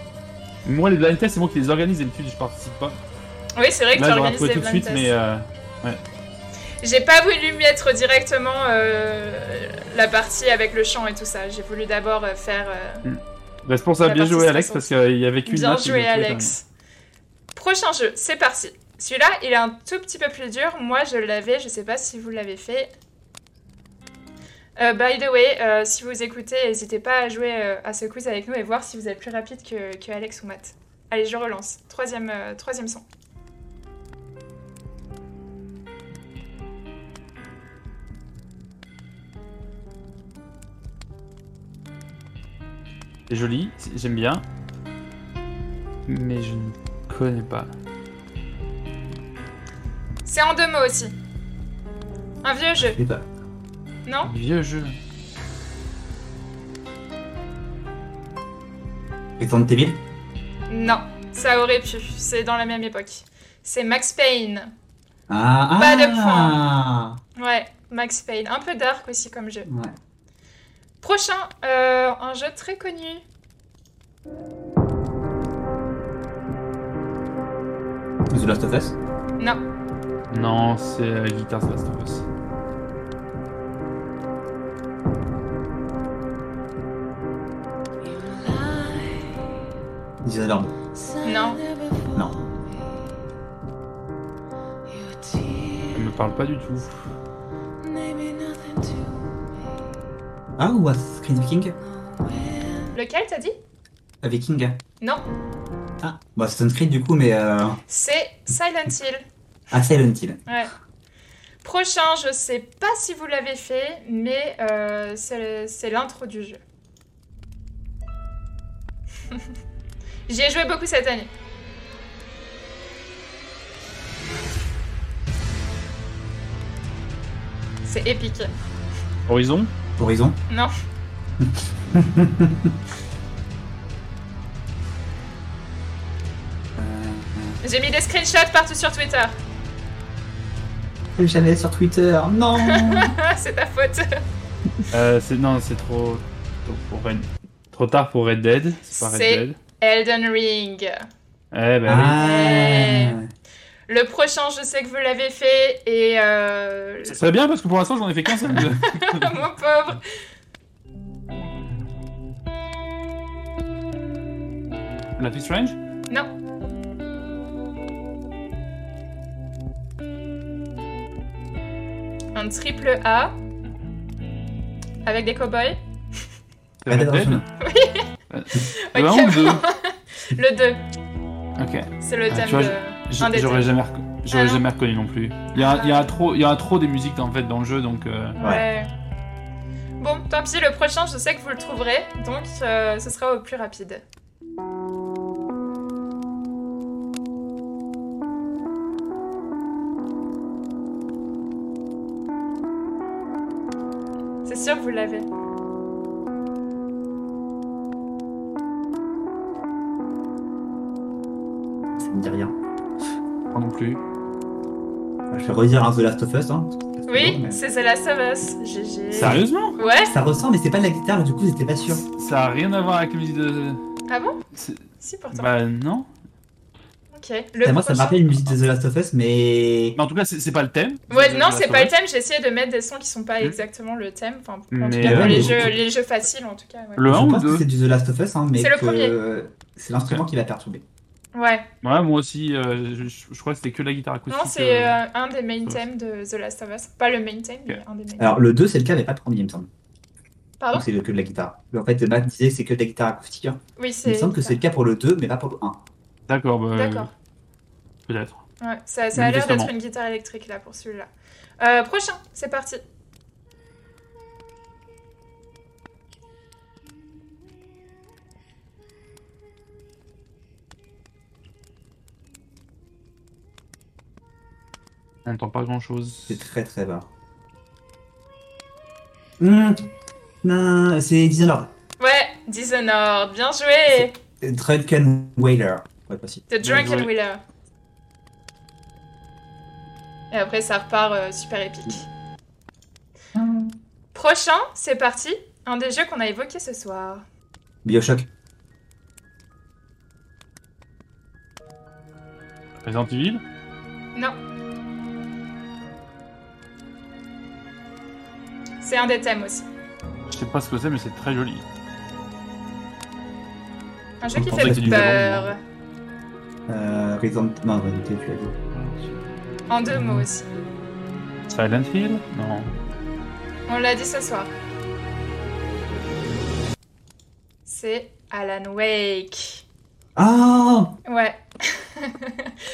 Speaker 3: moi, les blind tests, c'est moi qui les organise. D'habitude, je participe pas.
Speaker 1: Oui, c'est vrai que tu
Speaker 3: Là, j'aurais
Speaker 1: organises des
Speaker 3: tout de
Speaker 1: blind
Speaker 3: suite,
Speaker 1: tests.
Speaker 3: mais euh,
Speaker 1: J'ai pas voulu mettre directement euh, la partie avec le chant et tout ça. J'ai voulu d'abord faire. euh,
Speaker 3: responsable, bien joué, Alex, parce qu'il y avait qu'une
Speaker 1: Bien
Speaker 3: note. je
Speaker 1: joué, Alex. Prochain jeu, c'est parti. Celui-là, il est un tout petit peu plus dur. Moi, je l'avais, je sais pas si vous l'avez fait. Euh, by the way, euh, si vous écoutez, n'hésitez pas à jouer euh, à ce quiz avec nous et voir si vous êtes plus rapide que, que Alex ou Matt. Allez, je relance. Troisième, troisième son.
Speaker 3: C'est joli, j'aime bien. Mais je ne connais pas.
Speaker 1: C'est en deux mots aussi. Un vieux jeu,
Speaker 2: Je sais pas.
Speaker 1: non?
Speaker 3: Vieux jeu.
Speaker 2: Resident Evil
Speaker 1: Non, ça aurait pu. C'est dans la même époque. C'est Max Payne.
Speaker 2: Ah,
Speaker 1: Pas de
Speaker 2: ah
Speaker 1: Ouais, Max Payne. Un peu dark aussi comme jeu.
Speaker 2: Ouais.
Speaker 1: Prochain, euh, un jeu très connu.
Speaker 2: The Last of Us?
Speaker 1: Non,
Speaker 3: Non, c'est euh, Guitar Last of Us.
Speaker 2: Dishonored.
Speaker 1: non.
Speaker 2: Non.
Speaker 3: Ça me parle pas du tout.
Speaker 2: Ah, ou Assassin's Creed Viking
Speaker 1: Lequel t'as dit?
Speaker 2: Viking
Speaker 1: Non,
Speaker 2: Ah, bah Assassin's Creed du coup, mais euh...
Speaker 1: c'est Silent Hill.
Speaker 2: Ah, Silent Hill.
Speaker 1: Ouais. Prochain, je sais pas si vous l'avez fait, mais euh, c'est c'est l'intro du jeu. J'y ai joué beaucoup cette année. C'est épique.
Speaker 3: Horizon?
Speaker 2: Horizon
Speaker 1: Non, j'ai mis des screenshots partout sur Twitter.
Speaker 2: Jamais sur Twitter, non
Speaker 1: c'est ta faute.
Speaker 3: euh, c'est Non, c'est trop... Trop, pour Red- trop tard pour Red Dead. C'est pas Red
Speaker 1: C'est-
Speaker 3: Dead.
Speaker 1: Elden Ring.
Speaker 3: Eh ben oui.
Speaker 2: Ah
Speaker 1: Le prochain, je sais que vous l'avez fait et euh,
Speaker 3: Ça serait bien parce que pour l'instant, j'en ai fait qu'un seul.
Speaker 1: mon pauvre.
Speaker 3: Life is Strange
Speaker 1: Non. Un triple A avec des cowboys.
Speaker 3: Dead
Speaker 2: Redemption.
Speaker 3: Le un
Speaker 1: Ok,
Speaker 3: ou le deux
Speaker 1: bon. Le 2,
Speaker 3: Ok.
Speaker 1: c'est le
Speaker 3: Ah,
Speaker 1: thème
Speaker 3: tu vois,
Speaker 1: de.
Speaker 3: J-
Speaker 1: un des
Speaker 3: J'aurais jamais, j'aurais
Speaker 1: Ah non
Speaker 3: jamais reconnu non plus. Il y a, il y a trop, il y a trop des musiques en fait dans le jeu, donc. euh,
Speaker 1: Ouais. Bon, tant pis, le prochain, je sais que vous le trouverez, donc euh, ce sera au plus rapide. Sûr que vous l'avez.
Speaker 2: Ça me dit rien.
Speaker 3: Pas non plus.
Speaker 2: Je vais redire un The Last of Us, hein.
Speaker 1: Oui,
Speaker 2: mais-
Speaker 1: c'est The Last of Us. GG.
Speaker 3: Sérieusement
Speaker 1: Ouais
Speaker 2: Ça ressemble, mais c'est pas de la guitare, du coup, j'étais pas sûr.
Speaker 3: Ça a rien à voir avec la musique de.
Speaker 1: Ah bon?
Speaker 3: C'est-
Speaker 1: Si, pourtant.
Speaker 3: Bah non.
Speaker 1: Le
Speaker 2: moi, ça me rappelle une musique de The Last of Us, mais.
Speaker 3: Mais en tout cas, c'est pas le thème.
Speaker 1: Ouais, non, c'est pas le thème. J'ai essayé de mettre des sons qui sont pas
Speaker 3: Hmm.
Speaker 1: exactement le thème. Enfin, en tout cas, pour
Speaker 3: euh,
Speaker 1: les, jeux, les jeux faciles, en tout cas. Ouais,
Speaker 3: Le 1
Speaker 2: je
Speaker 3: ou
Speaker 2: pense que
Speaker 3: le
Speaker 2: c'est
Speaker 3: 2
Speaker 2: du The Last of Us, hein, mais
Speaker 1: C'est le
Speaker 2: que
Speaker 1: premier.
Speaker 2: c'est l'instrument qui va perturber.
Speaker 1: ouais.
Speaker 3: Ouais, moi aussi, euh, je, crois que c'était que la guitare acoustique.
Speaker 1: Non, c'est
Speaker 3: euh,
Speaker 1: euh, un des main thèmes de The Last of Us. Pas le main theme, mais un des main
Speaker 2: Alors, le 2, c'est le cas, mais pas le premier, il me semble.
Speaker 1: Pardon
Speaker 2: Donc, c'est que de la guitare. En fait, Matt disait que c'est que de la guitare acoustique. hein.
Speaker 1: Oui,
Speaker 2: Il
Speaker 1: c'est.
Speaker 2: me semble que c'est le cas pour le 2, mais pas pour le 1.
Speaker 3: D'accord, bah,
Speaker 1: D'accord.
Speaker 3: peut-être.
Speaker 1: Ouais, ça, ça a l'air d'être une guitare électrique là pour celui-là. Euh, prochain, c'est parti.
Speaker 3: On n'entend pas grand chose.
Speaker 2: C'est très très bas. Non, c'est Dishonored.
Speaker 1: Ouais, Dishonored, bien joué.
Speaker 2: Drunken Whaler. Ouais, pas si.
Speaker 1: The Drunken. Wheeler. Et après, ça repart euh, super épique. Prochain, c'est parti. Un des jeux qu'on a évoqué ce soir.
Speaker 2: Bioshock.
Speaker 3: Resident Evil?
Speaker 1: Non. C'est un des thèmes aussi.
Speaker 3: Je sais pas ce que c'est, mais c'est très joli.
Speaker 1: Un jeu qui fait peur.
Speaker 2: Euh, Resident... Non, Resident Evil, tu l'as dit.
Speaker 1: En deux mots aussi.
Speaker 3: Silent Hill Non.
Speaker 1: On l'a dit ce soir. C'est Alan Wake.
Speaker 2: Ah
Speaker 1: Ouais,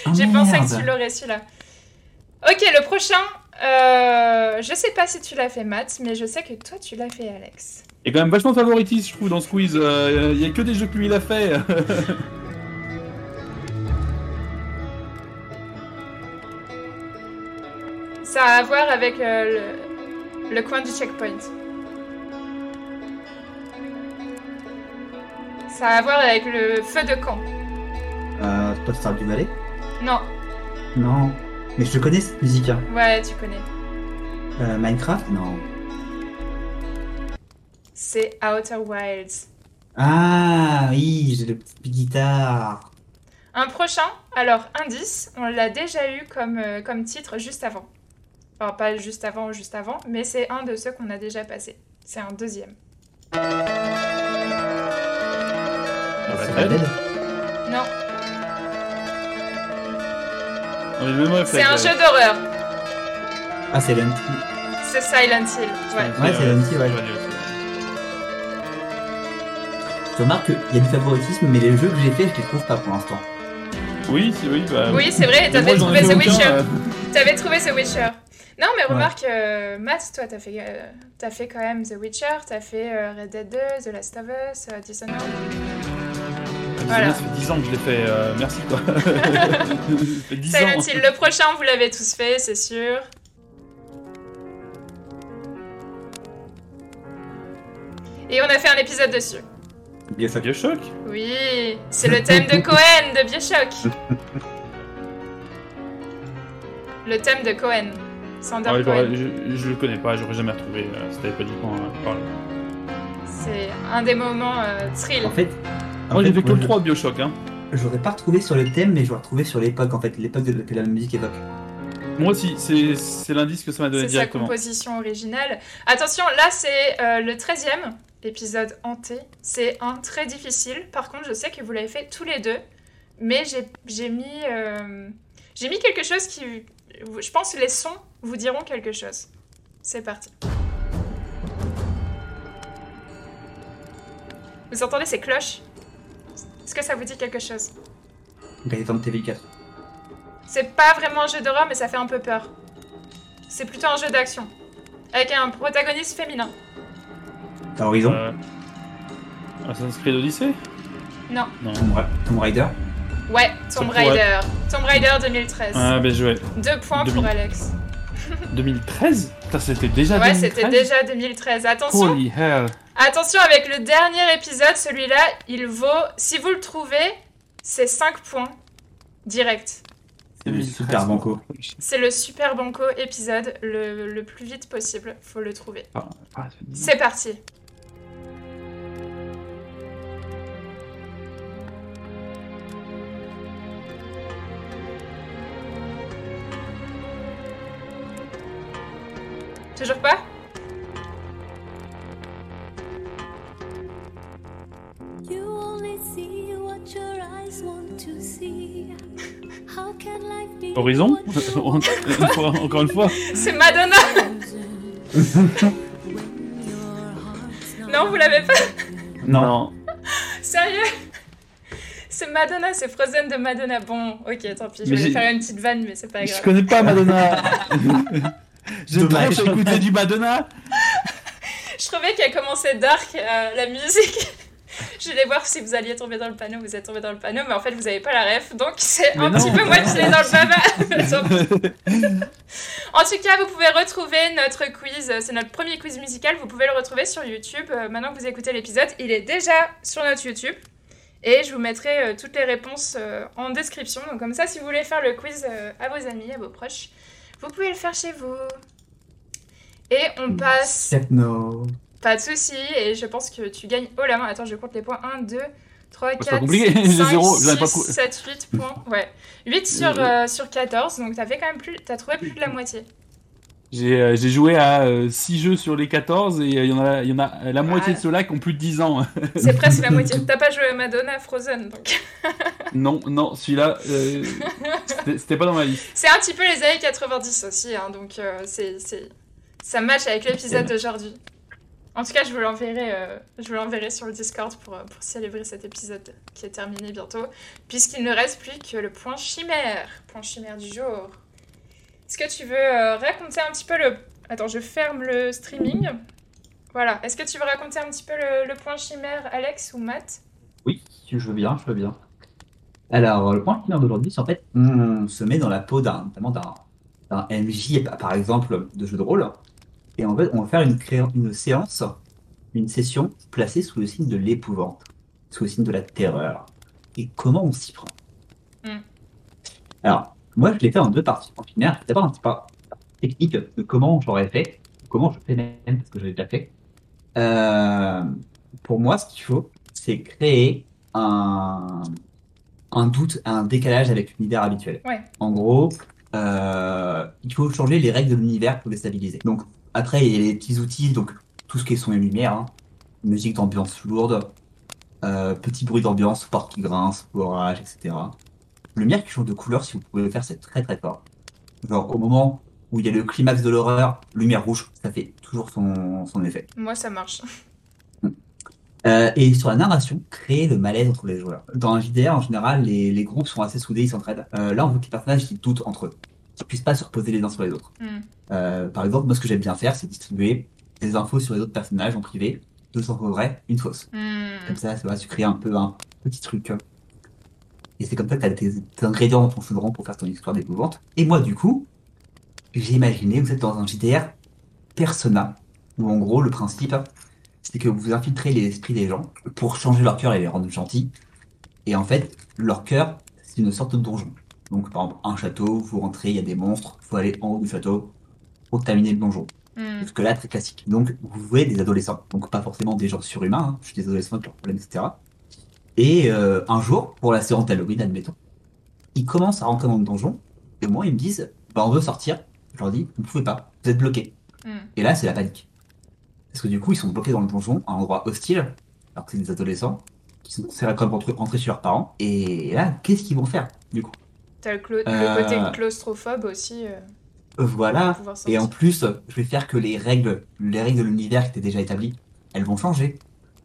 Speaker 2: Ah,
Speaker 1: j'ai pensé que tu l'aurais celui-là. Ok, le prochain. euh, je sais pas si tu l'as fait, Matt, mais je sais que toi tu l'as fait, Alex.
Speaker 3: A quand même vachement de favoritisme, je trouve, dans ce quiz. Euh, Il y a que des jeux que lui il a fait.
Speaker 1: Ça a à voir avec euh, le, le coin du checkpoint. Ça a à voir avec le feu de camp.
Speaker 2: Euh, toi, Stardew Valley
Speaker 1: Non,
Speaker 2: Non. Mais je connais cette musique. Hein.
Speaker 1: ouais, tu connais.
Speaker 2: Euh, Minecraft? Non.
Speaker 1: C'est Outer Wilds.
Speaker 2: Ah oui, j'ai le petit guitare.
Speaker 1: Un prochain, alors indice, on l'a déjà eu comme, euh, comme titre juste avant. Enfin, pas juste avant ou juste avant, mais c'est un de ceux qu'on a déjà passé. C'est un deuxième.
Speaker 3: Ah bah,
Speaker 1: Non, c'est un jeu d'horreur.
Speaker 2: Ah, c'est Silent
Speaker 1: C'est Silent Hill. Ouais.
Speaker 2: Ouais, c'est Silent Hill, ouais. Tu remarques qu'il y a du favoritisme, mais les jeux que j'ai fait, je les trouve pas pour l'instant.
Speaker 3: Oui, c'est oui. Bah,
Speaker 1: Oui, c'est vrai,
Speaker 3: Mais
Speaker 1: t'avais trouvé The Witcher.
Speaker 3: euh,
Speaker 1: T'avais trouvé The Witcher. Non, mais
Speaker 2: Ouais.
Speaker 1: remarque, euh, Matt, toi, t'as fait, euh, fait quand même The Witcher, t'as fait euh, Red Dead 2, The Last of Us, euh, Dishonored. Voilà.
Speaker 3: Ça fait 10 ans que je l'ai fait. merci quoi. ça fait 10 ans.
Speaker 1: Silent Hill, le prochain, vous l'avez tous fait, c'est sûr. Et on a fait un épisode dessus.
Speaker 2: Bioshock.
Speaker 3: Bioshock
Speaker 1: Oui, c'est le thème de Cohen de Bioshock. Le thème de Cohen. Sander
Speaker 3: Ouais,
Speaker 1: Cohen.
Speaker 3: j'aurais- je, je le connais pas, j'aurais jamais retrouvé euh, si t'avais pas en parler.
Speaker 1: C'est un des moments euh, thrill.
Speaker 2: En fait, en
Speaker 3: Moi j'ai
Speaker 2: fait,
Speaker 3: fait que le
Speaker 2: je-
Speaker 3: 3 de Bioshock. Hein.
Speaker 2: J'aurais pas retrouvé sur le thème, mais j'aurais retrouvé sur l'époque, en fait, l'époque de- que la musique évoque.
Speaker 3: Moi aussi, c'est c'est l'indice que ça m'a donné
Speaker 1: C'est sa
Speaker 3: directement.
Speaker 1: composition originale. Attention, là c'est euh, le 13e épisode hanté. C'est un très difficile. Par contre, je sais que vous l'avez fait tous les deux. Mais j'ai- j'ai mis, euh, j'ai mis quelque chose qui... Je pense que les sons vous diront quelque chose. C'est parti. Vous entendez ces cloches? Est-ce que ça vous dit quelque chose?
Speaker 2: Resident Evil 4.
Speaker 1: C'est pas vraiment un jeu d'horreur, mais ça fait un peu peur. C'est plutôt un jeu d'action. Avec un protagoniste féminin.
Speaker 2: Horizon?
Speaker 3: Euh... Assassin's Creed Odyssey?
Speaker 1: Non.
Speaker 3: Non.
Speaker 2: Tomb, Ra- Tomb Raider?
Speaker 1: Ouais, Tomb Raider. Tomb Raider 2013.
Speaker 3: Ah, ben joué.
Speaker 1: Deux points pour
Speaker 3: 2000.
Speaker 1: Alex.
Speaker 3: 2013 Putain, c'était déjà
Speaker 1: Ouais,
Speaker 3: 2013
Speaker 1: c'était déjà 2013. Attention,
Speaker 3: Holy hell
Speaker 1: attention avec le dernier épisode, celui-là, il vaut, si vous le trouvez, c'est 5 points direct.
Speaker 2: C'est le
Speaker 3: 2013,
Speaker 2: super banco.
Speaker 1: C'est le super banco épisode, le, le plus vite possible, faut le trouver.
Speaker 3: Ah, ah.
Speaker 1: C'est parti.
Speaker 4: Life be
Speaker 3: Horizon?
Speaker 4: what you
Speaker 3: Une fois- Encore une fois.
Speaker 1: C'est Madonna. Non, vous l'avez pas?
Speaker 2: Non.
Speaker 1: Sérieux? C'est Madonna, c'est Frozen de Madonna. Bon, ok, tant pis, je vais faire une petite vanne, mais c'est pas
Speaker 3: Je
Speaker 1: grave.
Speaker 3: connais pas Madonna J'ai trop écouté du Madonna
Speaker 1: Je trouvais qu'elle commençait dark, euh, la musique. Je vais voir si vous alliez tomber dans le panneau. Vous êtes tombé dans le panneau, mais en fait, vous n'avez pas la ref. Donc, c'est un
Speaker 3: non.
Speaker 1: petit peu moi qui l'ai dans le baba. En tout cas, vous pouvez retrouver notre quiz. C'est notre premier quiz musical. Vous pouvez le retrouver sur YouTube. Euh, maintenant que vous écoutez l'épisode, il est déjà sur notre YouTube. Et je vous mettrai euh, toutes les réponses euh, en description. Donc, comme ça, si vous voulez faire le quiz euh, à vos amis, à vos proches, vous pouvez le faire chez vous. Et on passe
Speaker 2: Techno.
Speaker 1: pas de soucis, et je pense que tu gagnes haut la main. Attends, je compte les points. 1, 2, 3,
Speaker 3: c'est pas
Speaker 1: 4,
Speaker 3: compliqué,
Speaker 1: 5,
Speaker 3: j'ai zéro, j'avais pas
Speaker 1: 6,
Speaker 3: cou-
Speaker 1: 7, 8 points. Ouais. 8 sur, euh, sur 14, donc t'as fait quand même plus... T'as trouvé plus de la moitié.
Speaker 3: J'ai euh, j'ai joué à 6 jeux sur les 14 et il y, en a- il y en a la moitié
Speaker 1: Ah.
Speaker 3: de ceux-là qui ont plus de 10 ans.
Speaker 1: C'est presque la moitié. T'as pas joué à Madonna Frozen, donc...
Speaker 3: non, non, celui-là, euh, c'était- pas dans ma liste.
Speaker 1: C'est un petit peu les années 90 aussi, hein, donc euh, c'est... Ça match avec l'épisode d'aujourd'hui. En tout cas, je vous l'enverrai, euh, je vous l'enverrai sur le Discord pour, euh, pour célébrer cet épisode qui est terminé bientôt, puisqu'il ne reste plus que le point chimère, point chimère du jour. Est-ce que tu veux euh, raconter un petit peu le... Attends, je ferme le streaming. Voilà. Est-ce que tu veux raconter un petit peu le, le point chimère, Alex ou Matt?
Speaker 2: Oui, je veux bien, je veux bien. Alors, le point final d'aujourd'hui, c'est en fait, on se met dans la peau d'un, notamment d'un, d'un MJ, par exemple, de jeu de rôle. Et en fait, on va faire une, cré- une séance, une session placée sous le signe de l'épouvante, sous le signe de la terreur. Et comment on s'y prend?
Speaker 1: Hmm.
Speaker 2: Alors, moi, je l'ai fait en deux parties. En primaire, d'abord un petit peu technique de comment j'aurais fait, comment je fais même, parce que je l'ai déjà fait. Euh, pour moi, ce qu'il faut, c'est créer un, un doute, un décalage avec l'univers habituel.
Speaker 1: Ouais.
Speaker 2: En gros, euh, il faut changer les règles de l'univers pour les stabiliser. Donc, après, il y a les petits outils, donc tout ce qui est son et lumière, hein. musique d'ambiance lourde, euh, petit bruit d'ambiance, porte qui grince, orage, etc. Qui change de couleur, si vous pouvez le faire, c'est très très fort. Genre, au moment où il y a le climax de l'horreur, lumière rouge, ça fait toujours son, son effet.
Speaker 1: Moi, ça marche.
Speaker 2: Euh, et sur la narration, créer le malaise entre les joueurs. Dans un JDR, en général, les, les groupes sont assez soudés, ils s'entraident. Euh, là, on veut que les personnages ils doutent entre eux, qu'ils puissent pas se reposer les uns sur les autres.
Speaker 1: Hmm.
Speaker 2: Euh, par exemple, moi, ce que j'aime bien faire, c'est distribuer des infos sur les autres personnages en privé, deux infos vraies, une fausse.
Speaker 1: Hmm.
Speaker 2: Comme ça, ça va se créer un peu un petit truc. Et c'est comme ça que tu as tes, tes ingrédients dans ton chaudron pour faire ton histoire d'épouvante. Et moi, du coup, j'ai imaginé, vous êtes dans un JDR Persona, où en gros, le principe, c'est que vous infiltrez les esprits des gens pour changer leur cœur et les rendre gentils. Et en fait, leur cœur, c'est une sorte de donjon. Donc, par exemple, un château, vous rentrez, il y a des monstres, il faut aller en haut du château pour terminer le donjon.
Speaker 1: Hmm.
Speaker 2: Jusque là, très classique. Donc, vous jouez des adolescents. Donc, pas forcément des gens surhumains, hein. je suis des adolescents avec leurs problèmes, etc. Et euh, un jour, pour la séance d'Halloween, admettons, ils commencent à rentrer dans le donjon, et moi, ils me disent, bah, on veut sortir. Je leur dis, vous ne pouvez pas, vous êtes bloqués.
Speaker 1: Hmm.
Speaker 2: Et là, c'est la panique. Parce que du coup, ils sont bloqués dans le donjon, à un endroit hostile, alors que c'est des adolescents, qui sont censés comme rentrer, rentrer chez leurs parents. Et là, qu'est-ce qu'ils vont faire, du coup?
Speaker 1: T'as le,
Speaker 2: Euh,
Speaker 1: le côté claustrophobe aussi. euh,
Speaker 2: Euh, Voilà.
Speaker 1: pour
Speaker 2: Et en plus, je vais faire que les règles, les règles de l'univers qui étaient déjà établies, elles vont changer.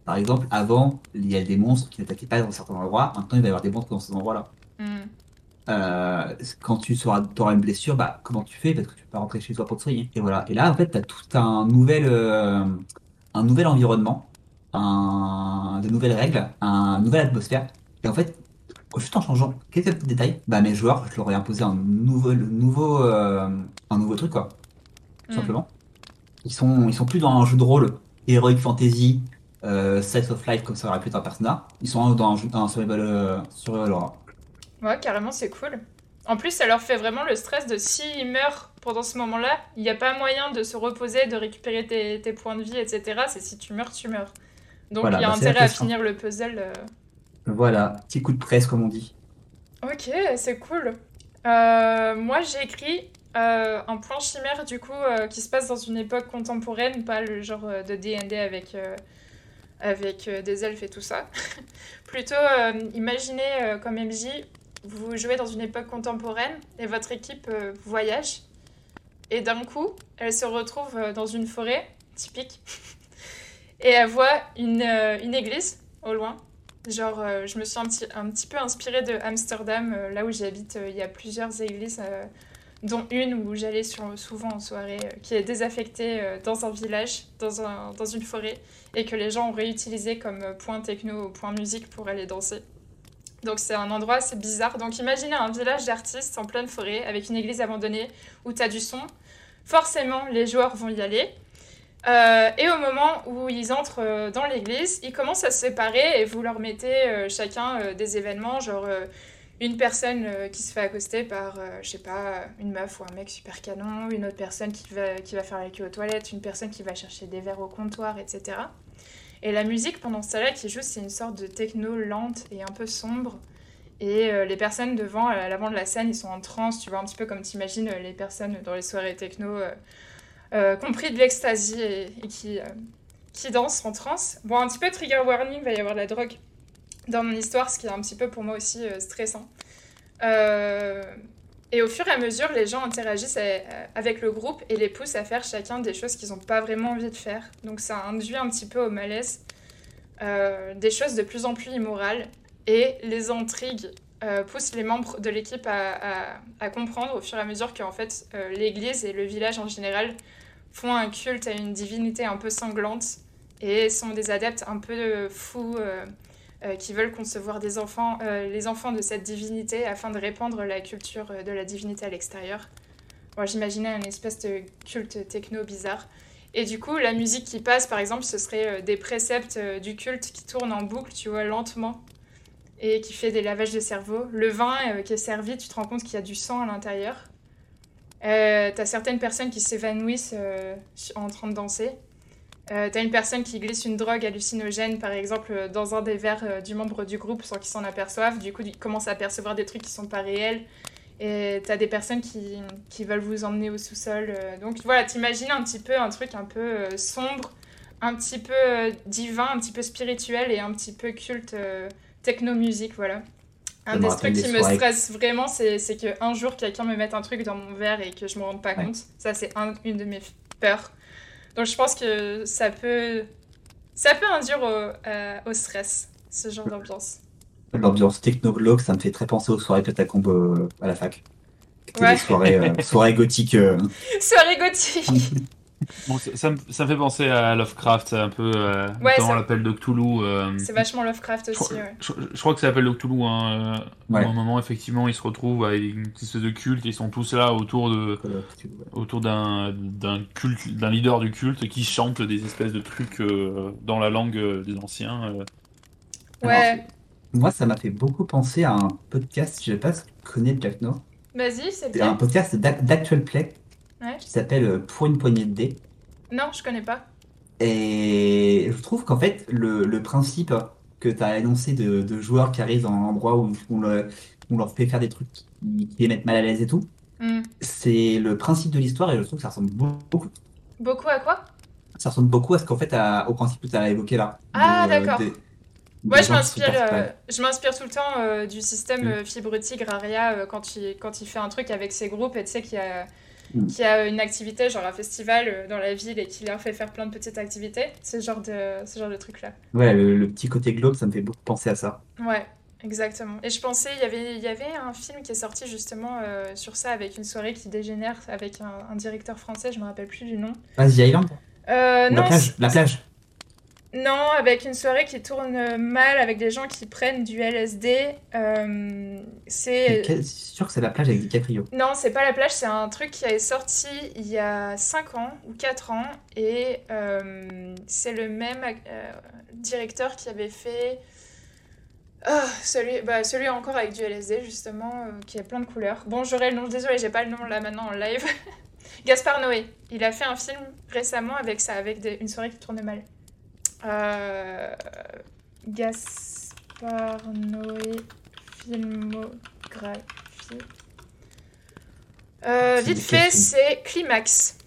Speaker 2: Par exemple, avant, il y a des monstres qui n'attaquaient pas dans certains endroits. Maintenant, il va y avoir des monstres dans ces endroits-là.
Speaker 1: Hmm.
Speaker 2: Euh, quand tu auras une blessure, bah, comment tu fais? Parce que tu peux pas rentrer chez toi pour te soigner. Et voilà. Et là, en fait, tu as tout un nouvel, euh, un nouvel environnement, un, de nouvelles règles, une nouvelle atmosphère. Et en fait, juste en changeant quelques petits détails, bah, mes joueurs, je leur ai imposé un nouveau, nouveau, euh, un nouveau truc, quoi. Tout
Speaker 1: Mm.
Speaker 2: simplement. Ils sont, ils sont plus dans un jeu de rôle Heroic Fantasy, euh, Slice of Life, comme ça aurait pu être un personnage. Ils sont dans un, jeu- un survival, euh, survival horror.
Speaker 1: Ouais, carrément, c'est cool. En plus, ça leur fait vraiment le stress de s'ils meurent pendant ce moment-là, il n'y a pas moyen de se reposer, de récupérer tes, tes points de vie, etc. C'est si tu meurs, tu meurs. Donc
Speaker 2: Voilà,
Speaker 1: il y a
Speaker 2: bah,
Speaker 1: intérêt à finir le puzzle. euh.
Speaker 2: Voilà, petit coup de presse, comme on dit.
Speaker 1: Ok, c'est cool. Euh, moi, j'ai écrit euh, un point chimère, du coup, euh, qui se passe dans une époque contemporaine, pas le genre euh, de D&D avec, euh, avec euh, des elfes et tout ça. Plutôt, euh, imaginez euh, comme MJ, vous jouez dans une époque contemporaine et votre équipe voyage. Et d'un coup, elle se retrouve dans une forêt, typique, et elle voit une, une église au loin. Genre, je me suis un petit, un petit peu inspirée de Amsterdam, là où j'habite. Il y a plusieurs églises, dont une où j'allais souvent en soirée, qui est désaffectée dans un village, dans, un, dans une forêt, et que les gens ont réutilisé comme point techno ou point musique pour aller danser. Donc c'est un endroit assez bizarre. Donc imaginez un village d'artistes en pleine forêt, avec une église abandonnée où tu as du son. Forcément, les joueurs vont y aller. Euh, et au moment où ils entrent euh, dans l'église, ils commencent à se séparer et vous leur mettez euh, chacun des événements, genre une personne euh, qui se fait accoster par, euh, je sais pas, une meuf ou un mec super canon, une autre personne qui va, faire la queue aux toilettes, une personne qui va chercher des verres au comptoir, etc. Et la musique pendant ce temps-là qui joue, c'est une sorte de techno lente et un peu sombre. Et euh, les personnes devant, à l'avant de la scène, ils sont en transe, tu vois, un petit peu comme tu imagines les personnes dans les soirées techno, compris de l'ecstasy et, qui, qui dansent en transe. Bon, un petit peu trigger warning, il va y avoir de la drogue dans mon histoire, ce qui est un petit peu pour moi aussi euh, stressant. Euh, et au fur et à mesure, les gens interagissent avec le groupe et les poussent à faire chacun des choses qu'ils n'ont pas vraiment envie de faire. Donc ça induit un petit peu au malaise, euh, des choses de plus en plus immorales et les intrigues euh, poussent les membres de l'équipe à, comprendre au fur et à mesure qu'en fait euh, l'église et le village en général font un culte à une divinité un peu sanglante et sont des adeptes un peu fous qui veulent concevoir des enfants, euh, les enfants de cette divinité afin de répandre la culture euh, de la divinité à l'extérieur. Moi, j'imaginais un espèce de culte techno bizarre. Et du coup, la musique qui passe, par exemple, ce serait euh, des préceptes euh, du culte qui tournent en boucle, tu vois, lentement, et qui fait des lavages de cerveau. Le vin euh, qui est servi, tu te rends compte qu'il y a du sang à l'intérieur. Euh, T'as certaines personnes qui s'évanouissent euh, en train de danser. Euh, T'as une personne qui glisse une drogue hallucinogène, par exemple, euh, dans un des verres euh, du membre du groupe sans qu'il s'en aperçoive. Du coup, il commence à percevoir des trucs qui sont pas réels. Et t'as des personnes qui, qui veulent vous emmener au sous-sol. Donc voilà, t'imagines un petit peu un truc un peu sombre, un petit peu divin, un petit peu spirituel et un petit peu culte euh, techno-musique, voilà. Un des trucs qui me stresse vraiment, c'est c'est qu'un jour, quelqu'un me mette un truc dans mon verre et que je me rende pas
Speaker 2: Ouais.
Speaker 1: compte. Ça, c'est un- une de mes peurs. Donc je pense que ça peut, ça peut induire au, euh, au stress, ce genre d'ambiance.
Speaker 2: L'ambiance techno-glauque, ça me fait très penser aux soirées catacombe euh, à la fac.
Speaker 1: Ouais.
Speaker 2: des soirées, euh, soirées gothiques. euh,
Speaker 1: Soirée gothique
Speaker 3: Bon, ça, ça me, ça me fait penser à Lovecraft, un peu, euh,
Speaker 1: Ouais,
Speaker 3: notamment
Speaker 1: ça-
Speaker 3: l'appel de Cthulhu. euh,
Speaker 1: C'est vachement Lovecraft
Speaker 3: je,
Speaker 1: aussi,
Speaker 3: crois-
Speaker 1: ouais.
Speaker 3: je- je crois que c'est l'appel de Cthulhu. Hein, euh,
Speaker 2: Ouais.
Speaker 3: À un moment, effectivement, ils se retrouvent avec une espèce de culte. Ils sont tous là autour de, autour d'un d'un culte, d'un leader du culte qui chante des espèces de trucs euh, dans la langue des anciens. euh.
Speaker 1: Ouais,
Speaker 2: Moi, ça m'a fait beaucoup penser à un podcast, je sais pas si tu connais Jack Nord.
Speaker 1: vas-y, c'est
Speaker 2: C'est un
Speaker 1: bien.
Speaker 2: podcast d'ac- d'Actual Play
Speaker 1: Ouais.
Speaker 2: qui s'appelle euh, Pour une poignée de dés.
Speaker 1: Non, je connais pas.
Speaker 2: Et je trouve qu'en fait, le, le principe que tu as énoncé de, de joueurs qui arrivent dans un endroit où on, le- on leur fait faire des trucs qui, qui les mettent mal à l'aise et tout,
Speaker 1: Hmm.
Speaker 2: c'est le principe de l'histoire et je trouve que ça ressemble beaucoup,
Speaker 1: Beaucoup à quoi?
Speaker 2: Ça ressemble beaucoup à ce qu'en fait, à- au principe que tu as évoqué là.
Speaker 1: Ah, d'accord. Moi, je m'inspire, euh, je m'inspire tout le temps euh, du système
Speaker 2: Mm.
Speaker 1: euh, Fibre Tigre Aria quand il, quand il fait un truc avec ses groupes et tu sais qu'il y a,
Speaker 2: Mm.
Speaker 1: qu'il y a une activité, genre un festival euh, dans la ville et qu'il leur fait faire plein de petites activités. Ce genre de, ce genre de truc-là.
Speaker 2: Ouais, le, le petit côté globe, ça me fait beaucoup penser à ça.
Speaker 1: Ouais, exactement. Et je pensais, il y avait, il y avait un film qui est sorti justement euh, sur ça avec une soirée qui dégénère avec un, un directeur français, je me rappelle plus du nom.
Speaker 2: Ah, The Island?
Speaker 1: Euh,
Speaker 2: Ou
Speaker 1: non,
Speaker 2: La plage, la plage.
Speaker 1: Non, avec une soirée qui tourne mal, avec des gens qui prennent du LSD. euh, c'est.
Speaker 2: C'est sûr que c'est la plage avec DiCaprio.
Speaker 1: Non, c'est pas la plage, c'est un truc qui est sorti il y a 5 ans ou 4 ans. Et euh, c'est le même euh, directeur qui avait fait Ah, celui, bah, celui encore avec du LSD, justement, euh, qui a plein de couleurs. Bon, j'aurais le nom, désolé, j'ai pas le nom là maintenant en live. Gaspard Noé. Il a fait un film récemment avec ça, avec des- une soirée qui tournait mal. Euh, Gaspard Noé, filmographie. Euh, vite fait, c'est Climax.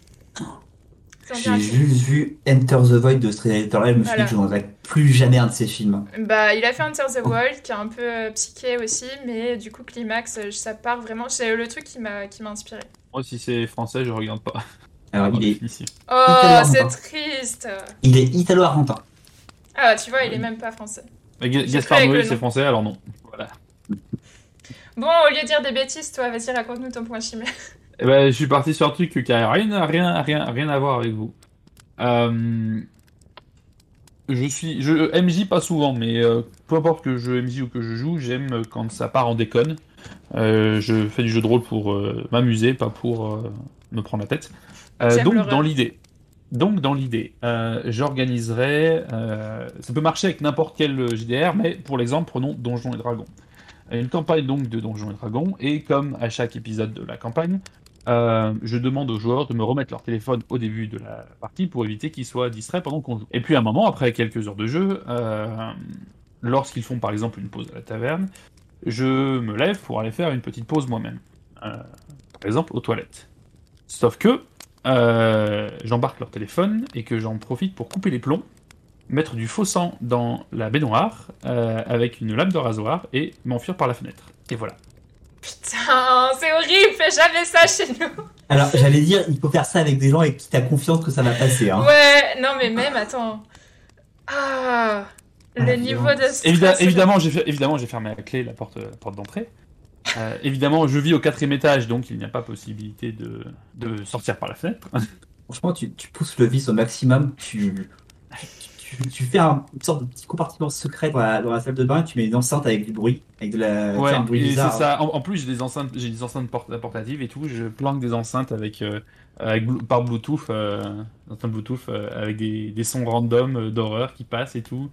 Speaker 1: Dit
Speaker 2: J'ai juste vu Enter the Void de Street Fighter et je me suis
Speaker 1: Voilà.
Speaker 2: dit que je ne regarderais plus jamais un de ces films.
Speaker 1: Bah, il a fait Enter the Wild, qui est un peu euh, psyché aussi, mais du coup, Climax, euh, ça part vraiment. C'est le truc qui m'a qui m'a inspiré.
Speaker 3: Moi, si c'est français, je regarde pas.
Speaker 2: Alors,
Speaker 3: Par
Speaker 2: il est.
Speaker 1: Oh, c'est triste.
Speaker 2: il est italo-argentin.
Speaker 1: Ah, tu vois, il est même pas français.
Speaker 3: Gaspard Noé, c'est français, alors non. Voilà.
Speaker 1: Bon, au lieu de dire des bêtises, toi, vas-y, raconte-nous ton point chimère.
Speaker 3: Eh ben, je suis parti sur un truc qui a rien, rien, rien, rien à voir avec vous. Euh, je suis, je MJ pas souvent, mais euh, peu importe que je MJ ou que je joue, j'aime quand ça part en déconne. Euh, je fais du jeu de rôle pour euh, m'amuser, pas pour euh, me prendre la tête. Euh, donc dans l'idée, donc dans l'idée, euh, j'organiserai. euh, ça peut marcher avec n'importe quel JDR, mais pour l'exemple, prenons Donjons et Dragons. Une campagne donc de Donjons et Dragons, et comme à chaque épisode de la campagne, euh, je demande aux joueurs de me remettre leur téléphone au début de la partie pour éviter qu'ils soient distraits pendant qu'on joue. Et puis à un moment, après quelques heures de jeu, lorsqu'ils font par exemple une pause à la taverne, je me lève pour aller faire une petite pause moi-même. Par exemple aux toilettes. Sauf que euh, j'embarque leur téléphone et que j'en profite pour couper les plombs, mettre du faux sang dans la baignoire euh, avec une lame de rasoir et m'enfuir par la fenêtre. Et voilà.
Speaker 1: Putain, c'est horrible, fais jamais ça chez nous.
Speaker 2: Alors, j'allais dire, il faut faire ça avec des gens avec qui t'as confiance que ça va passer. Hein.
Speaker 1: Ouais, non, mais même, attends. Ah, le
Speaker 2: Ah,
Speaker 1: niveau
Speaker 2: violence.
Speaker 1: de stress.
Speaker 3: Évidemment, évidemment, j'ai fermé à clé la porte, la porte d'entrée. Euh, évidemment, je vis au quatrième étage, donc il n'y a pas possibilité de, de sortir par la fenêtre.
Speaker 2: Franchement, tu, tu pousses le vice au maximum, tu, tu, tu fais un, une sorte de petit compartiment secret dans la, dans la salle de bain et tu mets une enceinte avec du bruit, avec de la,
Speaker 3: Ouais,
Speaker 2: un bruit bizarre.
Speaker 3: ça. En, en plus, j'ai des enceintes, j'ai des enceintes port- portatives et tout. Je planque des enceintes avec, euh, avec par Bluetooth, euh, enceintes Bluetooth euh, avec des, des sons random euh, d'horreur qui passent et tout.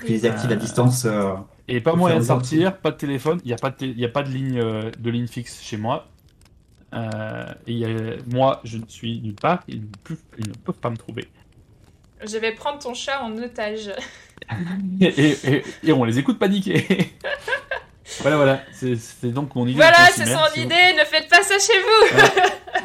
Speaker 2: Tu les actives à distance. euh,
Speaker 3: Et pas moyen de sortir, pas de téléphone, il n'y a pas de, il y a pas de ligne, euh, de ligne fixe chez moi. Euh, et il y a- moi, je ne suis nulle part, ils ne peuvent pas me trouver.
Speaker 1: Je vais prendre ton chat en otage.
Speaker 3: Et, et- et- et on les écoute paniquer. voilà, voilà, c'est donc mon idée.
Speaker 1: Voilà, c'est son
Speaker 3: vous-
Speaker 1: idée, ne faites pas ça chez vous.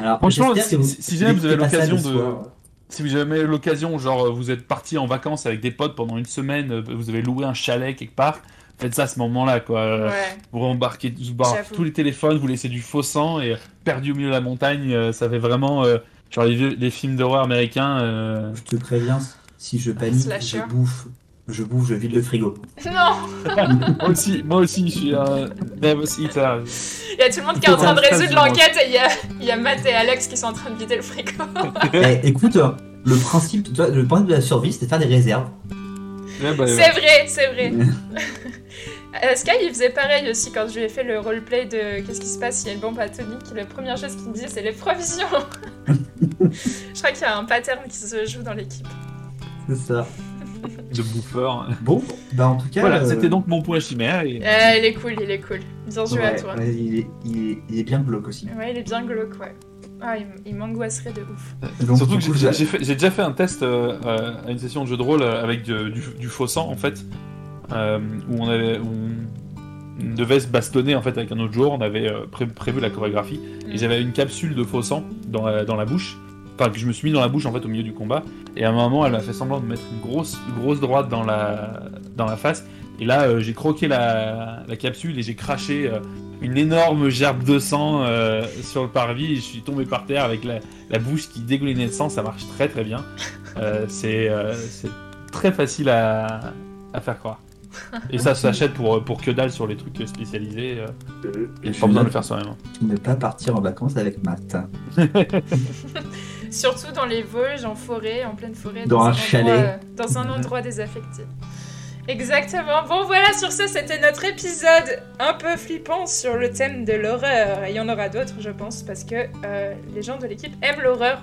Speaker 2: alors,
Speaker 3: Franchement, si- si jamais vous avez l'occasion de-
Speaker 2: soir.
Speaker 3: Si vous avez l'occasion, genre vous êtes parti en vacances avec des potes pendant une semaine, vous avez loué un chalet quelque part, faites ça à ce moment-là, quoi.
Speaker 1: Ouais,
Speaker 3: Vous embarquez vous tous les téléphones, vous laissez du faux sang et perdu au milieu de la montagne, euh, ça fait vraiment euh, genre les, vieux- les films d'horreur américains. euh,
Speaker 2: Je te préviens, si je panique,
Speaker 1: Slasher.
Speaker 2: je bouffe. Je bouffe, je vide le frigo.
Speaker 1: non,
Speaker 3: moi aussi, moi aussi, je suis un nervous eater.
Speaker 1: il y a tout le monde qui est en train de résoudre l'enquête et il y a, il y a Matt et Alex qui sont en train de vider le frigo.
Speaker 2: Eh, écoute, le principe, le principe de la survie, c'est de faire des réserves.
Speaker 3: Ouais, bah,
Speaker 1: C'est vrai, c'est vrai. Euh, Sky, il faisait pareil aussi quand je lui ai fait le roleplay de qu'est-ce qui se passe s'il y a une bombe atomique? La première chose qu'il me disait, c'est les provisions. je crois qu'il y a un pattern qui se joue dans l'équipe.
Speaker 2: C'est ça.
Speaker 3: de bouffeur.
Speaker 2: Bon, bah en tout cas.
Speaker 3: Voilà,
Speaker 2: euh,
Speaker 3: c'était donc mon point chimère. Et...
Speaker 1: Euh, il est cool, il est cool. Bien joué à toi.
Speaker 2: ouais, il, est, il, est, il est bien glauque aussi.
Speaker 1: Ouais, il est bien glauque, ouais. Ah, il, m'angoisserait de ouf.
Speaker 2: Donc,
Speaker 3: Surtout que j'ai- déjà fait un test euh, euh, à une session de jeu de rôle avec du, du, du faux sang en fait, euh, où on avait, où on devait se bastonner en fait avec un autre joueur. On avait euh, pré- prévu la chorégraphie et
Speaker 1: Mm.
Speaker 3: j'avais une capsule de faux sang dans la, dans la bouche. Enfin, que je me suis mis dans la bouche en fait au milieu du combat. Et à un moment, elle m'a fait semblant de mettre une grosse, grosse droite dans la, dans la face. Et là, euh, j'ai croqué la, la capsule et j'ai craché euh, une énorme gerbe de sang euh, sur le parvis. Et je suis tombé par terre avec la, la bouche qui dégoulinait de sang. Ça marche très très bien. C'est c'est très facile à, à faire croire. Et ça s'achète pour, pour que dalle sur les trucs spécialisés. euh, a pas besoin de le faire soi-même.
Speaker 2: Ne pas partir en vacances avec Matt.
Speaker 1: Surtout dans les Vosges, en forêt, en pleine forêt.
Speaker 2: Dans un
Speaker 1: endroit,
Speaker 2: chalet.
Speaker 1: euh, dans un endroit désaffecté. Exactement. Bon, voilà, sur ce, c'était notre épisode un peu flippant sur le thème de l'horreur. Et il y en aura d'autres, je pense, parce que euh, les gens de l'équipe aiment l'horreur.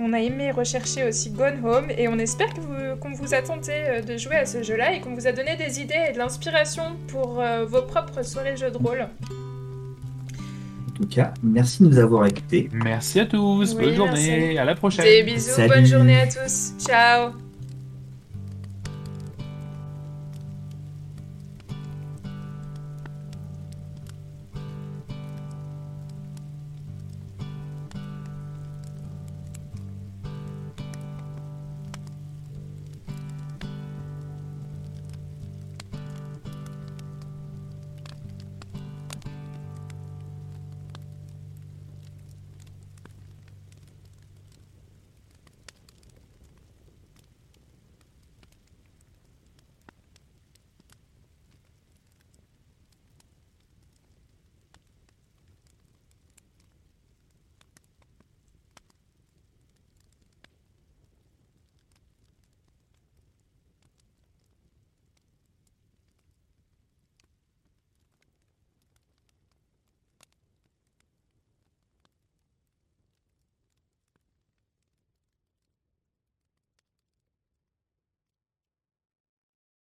Speaker 1: On a aimé rechercher aussi Gone Home et on espère que vous- qu'on vous a tenté euh, de jouer à ce jeu-là et qu'on vous a donné des idées et de l'inspiration pour euh, vos propres soirées jeux de rôle.
Speaker 2: En tout cas, merci de nous avoir écoutés.
Speaker 3: Merci à tous,
Speaker 1: Oui,
Speaker 3: bonne journée,
Speaker 1: merci.
Speaker 3: à la prochaine.
Speaker 1: Des bisous,
Speaker 2: Salut.
Speaker 1: bonne journée à tous. Ciao